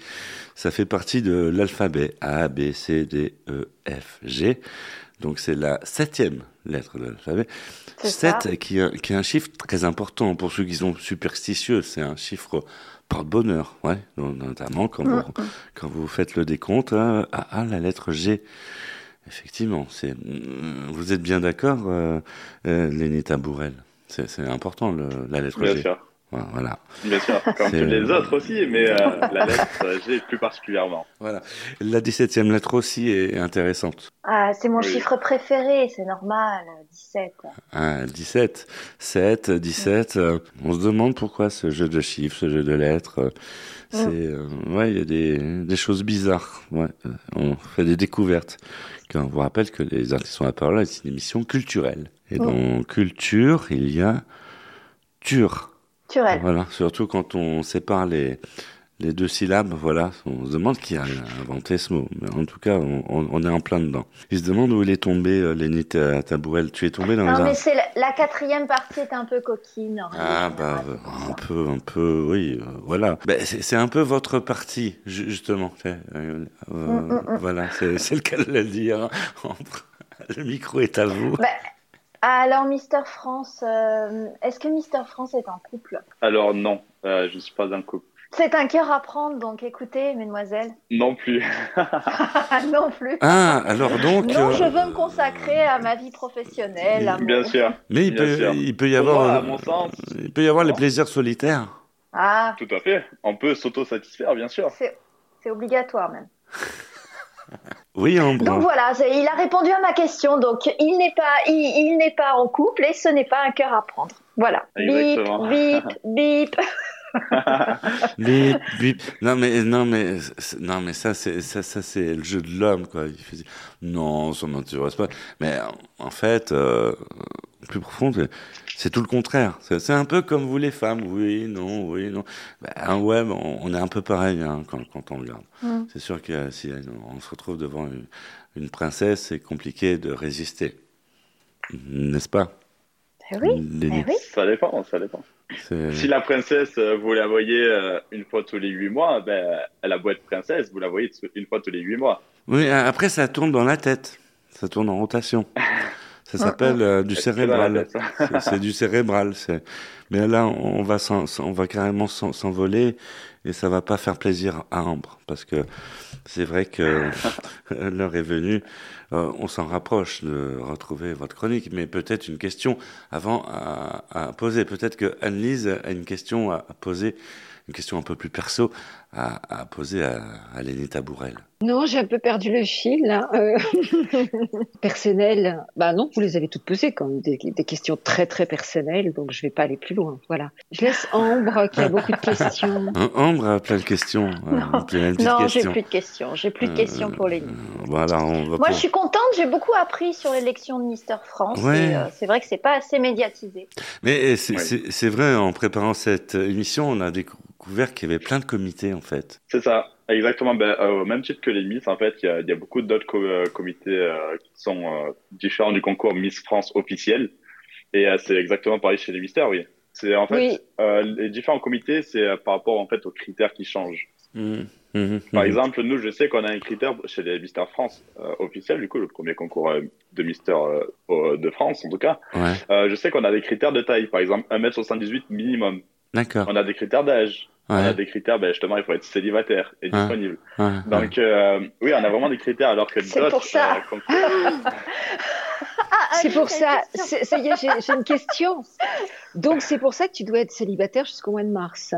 Ça fait partie de l'alphabet A, B, C, D, E, F, G. Donc c'est la septième lettre de l'alphabet. C'est ça. 7 qui, est- qui est un chiffre très important pour ceux qui sont superstitieux. C'est un chiffre porte-bonheur, ouais, notamment quand, vous, Mhm. quand vous faites le décompte. hein, ah, ah, la lettre G. Effectivement, c'est. Vous êtes bien d'accord, euh, euh, Lénie Tabourel C'est c'est important, le- la lettre Bien G. sûr. Voilà. Bien sûr, comme C'est- toutes les autres aussi, mais euh, la lettre euh, G plus particulièrement. Voilà. La 17e lettre aussi est intéressante. Ah, c'est mon Oui. chiffre préféré, c'est normal, 17. Ah, 17, 7, 17. euh, on se demande pourquoi ce jeu de chiffres, ce jeu de lettres. euh, C'est, euh, ouais, il y a des, des choses bizarres. Ouais, euh, on fait des découvertes. Quand on vous rappelle que les artistes sont la parole, c'est une émission culturelle. Et Mm. dans culture, il y a tur. Voilà, surtout quand on sépare les, les deux syllabes, voilà, on se demande qui a inventé ce mot. Mais en tout cas, on, est en plein dedans. Il se demande où il est tombé, euh, Lénie Ta- Tabourel. Tu es tombé dans les Non, mais c'est la, la quatrième partie est un peu coquine. en Ah bah un peu, un peu, oui, euh, voilà. Ben, c'est c'est un peu votre partie, ju- justement. Euh, euh, Mm, mm, mm. Voilà, c'est le cas de le dire. Entre- Le micro est à vous. Bah, alors, Mister France, euh, est-ce que Mister France est en couple? Alors non, euh, je ne suis pas un couple. C'est un cœur à prendre, donc écoutez, mesdemoiselles. Non plus. non plus. Ah, alors donc. Non, euh, je veux me consacrer à ma vie professionnelle. à mon- Bien sûr. Mais il Bien peut, sûr. il peut y avoir, moi, à mon sens, il peut y avoir les plaisirs solitaires. Ah, tout à fait. On peut s'auto-satisfaire, bien sûr. c'est obligatoire même. Oui, Ambre. Donc voilà, il a répondu à ma question. Donc il n'est pas, il, il n'est pas en couple et ce n'est pas un cœur à prendre. Voilà. Exactement. Bip, bip, bip. Bip, bip. Non mais non mais non mais ça c'est ça, ça c'est le jeu de l'homme quoi. Il fait non ça m'intéresse pas. Mais en, en fait euh, plus profond c'est- tout le contraire. C'est un peu comme vous les femmes. Oui non oui non. Ben, ouais ben, on, on est un peu pareil hein, quand quand on regarde. Mm. C'est sûr que si on se retrouve devant une, une princesse c'est compliqué de résister. N'est-ce pas? Oui, Lénie eh oui. Ça dépend, ça dépend. Si la princesse, euh, vous la voyez euh, une fois tous les huit mois, ben, elle a beau être princesse, vous la voyez une fois tous les huit mois. Oui, après ça tourne dans la tête. Ça tourne en rotation. Ça s'appelle euh, du cérébral. C'est- du cérébral. Mais là, on va, on va carrément s'en- s'envoler et ça va pas faire plaisir à Ambre parce que c'est vrai que l'heure est venue. Euh, on s'en rapproche de retrouver votre chronique, mais peut-être une question avant à, à poser. Peut-être que Anne-Lise a une question à poser, une question un peu plus perso à, à poser à, à Lénie Tabourel. Non, j'ai un peu perdu le fil. là. Euh, personnel, bah non, vous les avez toutes posées quand même, des, des questions très très personnelles, donc je vais pas aller plus loin. Voilà. Je laisse Ambre qui a beaucoup de questions. Hein, Ambre a plein de questions. Euh, petites Non, j'ai plus de questions. J'ai plus de Euh, questions pour les. Voilà, on va Moi, pour- je suis contente. J'ai beaucoup appris sur l'élection de Mister France. Ouais. euh, c'est vrai que c'est pas assez médiatisé. Mais c'est c'est- c'est vrai, en préparant cette émission, on a découvert qu'il y avait plein de comités, en fait. C'est ça, exactement. Ben, euh, au même titre que les Miss, en fait, il y a, il y a beaucoup d'autres co- euh, comités euh, qui sont euh, différents du concours Miss France officiel. Et euh, c'est exactement pareil chez les Mystères, oui. C'est en fait Oui. euh, les différents comités, c'est euh, par rapport en fait aux critères qui changent. Mhm, mhm, Par mhm. exemple, nous, je sais qu'on a un critère chez les Mystères France euh, officiel, du coup, le premier concours euh, de Mystères euh, au- de France, en tout cas. Ouais, Euh, je sais qu'on a des critères de taille, par exemple 1m78 minimum. D'accord. On a des critères d'âge. On a des critères, ben, justement, il faut être célibataire et Ouais. disponible. Ouais, ouais. Donc, euh, oui, on a vraiment des critères, alors que C'est d'autres. pour ça. euh, comme- Ah, C'est pour ça, c'est- ça y est, j'ai une question. Donc c'est pour ça que tu dois être célibataire jusqu'au mois de mars.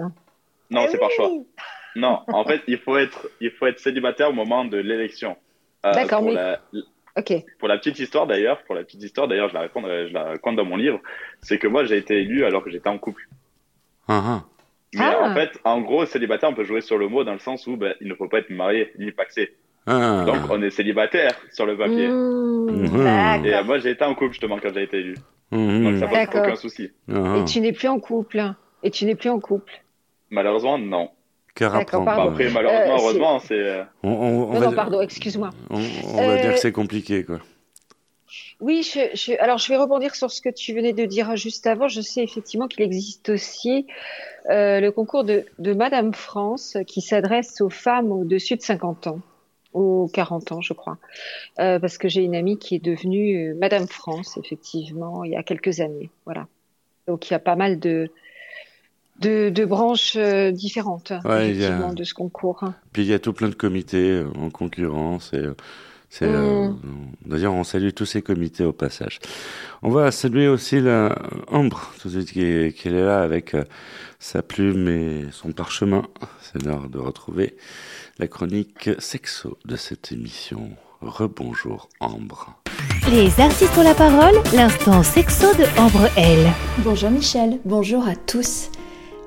Non, Eh c'est par choix. Non, en fait, il faut être, il faut être célibataire au moment de l'élection. Euh, D'accord, pour mais- la- pour la petite histoire d'ailleurs, pour la petite histoire d'ailleurs, je la raconte, je la raconte dans mon livre, c'est que moi j'ai été élu alors que j'étais en couple. Ah, ah. Mais Ah. en fait, en gros, célibataire, on peut jouer sur le mot dans le sens où ben, il ne faut pas être marié ni paxé. Ah. Donc on est célibataire sur le papier. Mmh, Mhm. d'accord. Et euh, moi j'ai été en couple justement quand j'ai été élu. Mhm. Donc ça pose aucun souci. Ah, Et tu n'es plus en couple. Et tu n'es plus en couple. Malheureusement, non. Pardon. Après, malheureusement, Euh, c'est- heureusement, c'est. euh, On, on- on Non, va, non, pardon, excuse-moi. on- on va dire que c'est compliqué, quoi. Oui, je, je- alors je vais rebondir sur ce que tu venais de dire juste avant. Je sais effectivement qu'il existe aussi euh, le concours de, de Madame France qui s'adresse aux femmes au-dessus de 50 ans, ou 40 ans, je crois. Euh, parce que j'ai une amie qui est devenue euh, Madame France, effectivement, il y a quelques années. Voilà. Donc il y a pas mal de, de, de branches euh, différentes, Ouais, a- effectivement, de ce concours. Puis il y a tout plein de comités euh, en concurrence. Et, euh, c'est, euh, Mm. D'ailleurs, on salue tous ces comités au passage. On va saluer aussi la Ambre, tout de suite, qui est, qui est là avec euh, sa plume et son parchemin. C'est l'heure de retrouver la chronique sexo de cette émission. Rebonjour Ambre. Les artistes ont la parole, l'instant sexo de Ambre L. Bonjour Michel, bonjour à tous.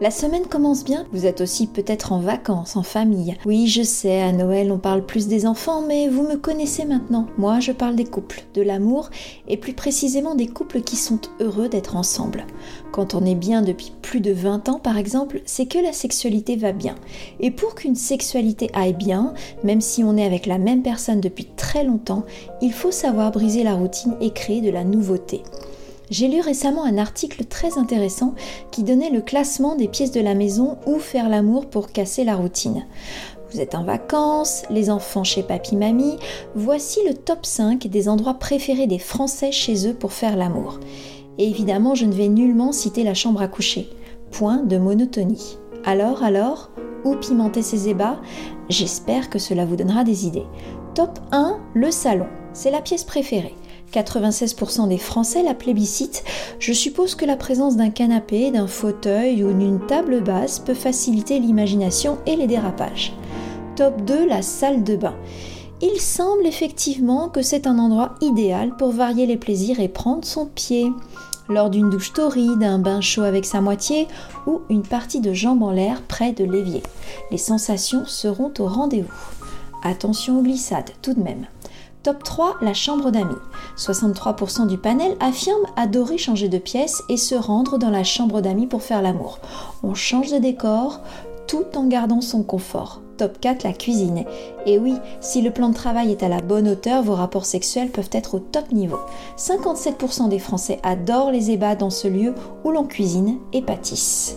La semaine commence bien, vous êtes aussi peut-être en vacances, en famille. Oui, je sais, à Noël on parle plus des enfants, mais vous me connaissez maintenant. Moi je parle des couples, de l'amour, et plus précisément des couples qui sont heureux d'être ensemble. Quand on est bien depuis plus de 20 ans par exemple, c'est que la sexualité va bien. Et pour qu'une sexualité aille bien, même si on est avec la même personne depuis très longtemps, il faut savoir briser la routine et créer de la nouveauté. J'ai lu récemment un article très intéressant qui donnait le classement des pièces de la maison où faire l'amour pour casser la routine. Vous êtes en vacances, les enfants chez papy-mamie, voici le top 5 des endroits préférés des Français chez eux pour faire l'amour. Et évidemment, je ne vais nullement citer la chambre à coucher. Point de monotonie. Alors, alors, où pimenter ses ébats? J'espère que cela vous donnera des idées. Top 1, le salon. C'est la pièce préférée. 96% des Français la plébiscitent. Je suppose que la présence d'un canapé, d'un fauteuil ou d'une table basse peut faciliter l'imagination et les dérapages. Top 2, la salle de bain. Il semble effectivement que c'est un endroit idéal pour varier les plaisirs et prendre son pied. Lors d'une douche torride, un bain chaud avec sa moitié ou une partie de jambes en l'air près de l'évier. Les sensations seront au rendez-vous. Attention aux glissades tout de même. Top 3, la chambre d'amis. 63% du panel affirme adorer changer de pièce et se rendre dans la chambre d'amis pour faire l'amour. On change de décor tout en gardant son confort. Top 4, la cuisine. Et oui, si le plan de travail est à la bonne hauteur, vos rapports sexuels peuvent être au top niveau. 57% des Français adorent les ébats dans ce lieu où l'on cuisine et pâtisse.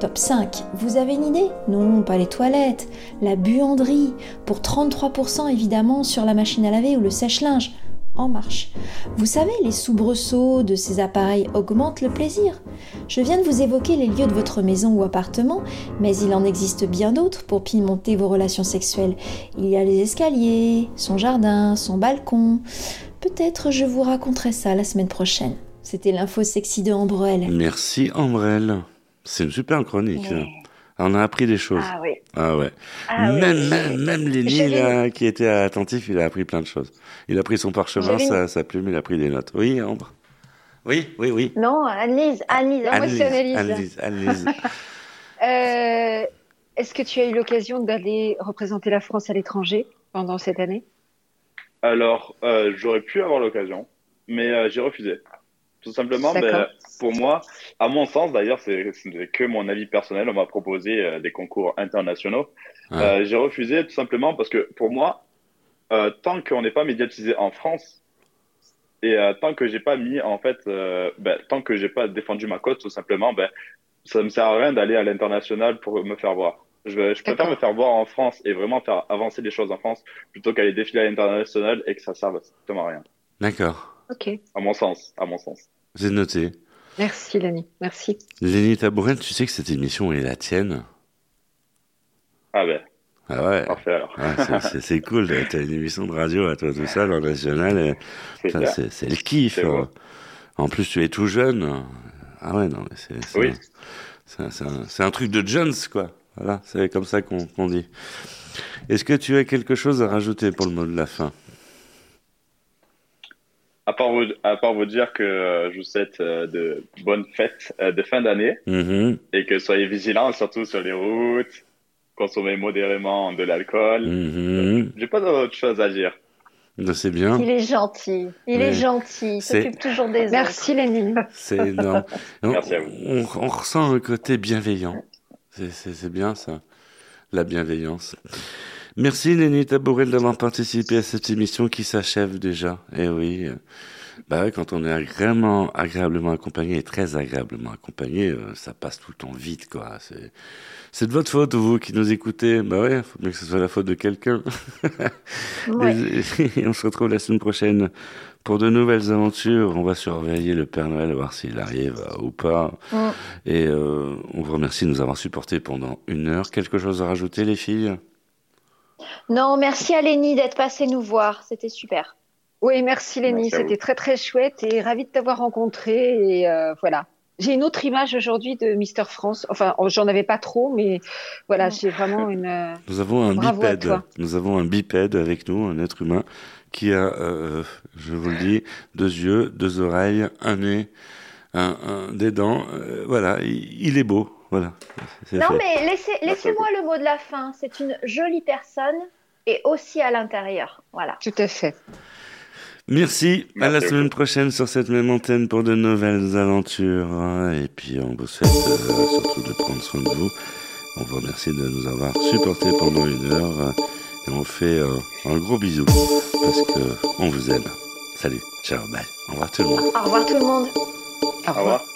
Top 5, vous avez une idée? Non, pas les toilettes, la buanderie, pour 33% évidemment sur la machine à laver ou le sèche-linge. En marche. Vous savez, les soubresauts de ces appareils augmentent le plaisir. Je viens de vous évoquer les lieux de votre maison ou appartement, mais il en existe bien d'autres pour pimenter vos relations sexuelles. Il y a les escaliers, son jardin, son balcon. Peut-être je vous raconterai ça la semaine prochaine. C'était l'info sexy de Ambrelle. Merci Ambrelle. C'est une super chronique. ça. On a appris des choses. Ah oui. Ah ouais. Ah oui. même, même, même Lenny, là, qui était attentif, il a appris plein de choses. Il a pris son parchemin, sa, sa plume, il a pris des notes. Oui, Ambre Oui, oui, oui. Non, Annelise, Annelise. Annelise, Annelise. Euh, Est-ce que tu as eu l'occasion d'aller représenter la France à l'étranger pendant cette année? Alors, euh, j'aurais pu avoir l'occasion, mais euh, j'ai refusé. Tout simplement, ben, pour moi, à mon sens, d'ailleurs, c'est ce n'est que mon avis personnel, on m'a proposé euh, des concours internationaux. Euh, j'ai refusé tout simplement parce que pour moi, euh, tant qu'on n'est pas médiatisé en France et euh, tant que j'ai pas mis, en fait, euh, ben, tant que j'ai pas défendu ma cause, tout simplement, ben, ça me sert à rien d'aller à l'international pour me faire voir. Je préfère me faire voir en France et vraiment faire avancer les choses en France plutôt qu'aller défiler à l'international et que ça serve strictement à rien. D'accord. Ok. À mon sens, à mon sens. C'est noté. Merci, Lani. Merci. Lenny Tabouret, tu sais que cette émission est la tienne Ah ben. Ah ouais. Parfait alors. Ouais, c'est- cool, t'as une émission de radio à toi tout seul en national. et- C'est le kiff. Hein. En plus, tu es tout jeune. Ah ouais, non, mais c'est Oui. c'est un, truc de Jones, quoi. Voilà, c'est comme ça qu'on qu'on dit. Est-ce que tu as quelque chose à rajouter pour le mot de la fin? À part vous, à part vous dire que euh, je vous souhaite euh, de bonnes fêtes euh, de fin d'année Mhm. et que soyez vigilants, surtout sur les routes, consommez modérément de l'alcool. Mhm. J'ai pas d'autre chose à dire. Ben, C'est bien. Il est gentil, il Mais est gentil, il s'occupe toujours des Merci, Lénine. C'est énorme. On, Merci à vous. on- on ressent un côté bienveillant. C'est bien ça. la bienveillance. Merci Lénie Tabourel d'avoir participé à cette émission qui s'achève déjà. Eh oui. Bah quand on est agréablement, agréablement accompagné et très agréablement accompagné, euh, ça passe tout le temps vite, quoi. C'est, de votre faute, vous qui nous écoutez. Bah ouais, faut bien que ce soit la faute de quelqu'un. et on se retrouve la semaine prochaine pour de nouvelles aventures. On va surveiller le Père Noël, voir s'il arrive euh, ou pas. Et euh, on vous remercie de nous avoir supportés pendant une heure. Quelque chose à rajouter, les filles? Non, merci à Lénie d'être passée nous voir. C'était super. Oui, merci Lénie, c'était très très chouette et ravi de t'avoir rencontré et euh, voilà. J'ai une autre image aujourd'hui de Mister France. Enfin, oh, j'en avais pas trop, mais voilà, j'ai vraiment une. Euh, nous avons un bipède. Nous avons un bipède avec nous, un être humain qui a, euh, je vous le dis, deux yeux, deux oreilles, un nez, un, des dents. voilà, il, est beau. Voilà. Non, mais laissez, laissez-moi le mot de la fin. C'est une jolie personne et aussi à l'intérieur. Voilà. Tout à fait. Merci. à la semaine prochaine sur cette même antenne pour de nouvelles aventures. Et puis on vous souhaite euh, surtout de prendre soin de vous. On vous remercie de nous avoir supportés pendant une heure. Et on fait euh, un gros bisou parce que on vous aime. Salut. Ciao. Bye. Au revoir tout le monde. Au revoir tout le monde. Au revoir.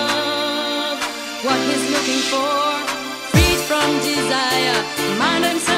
looking for. Freed from desire, mind and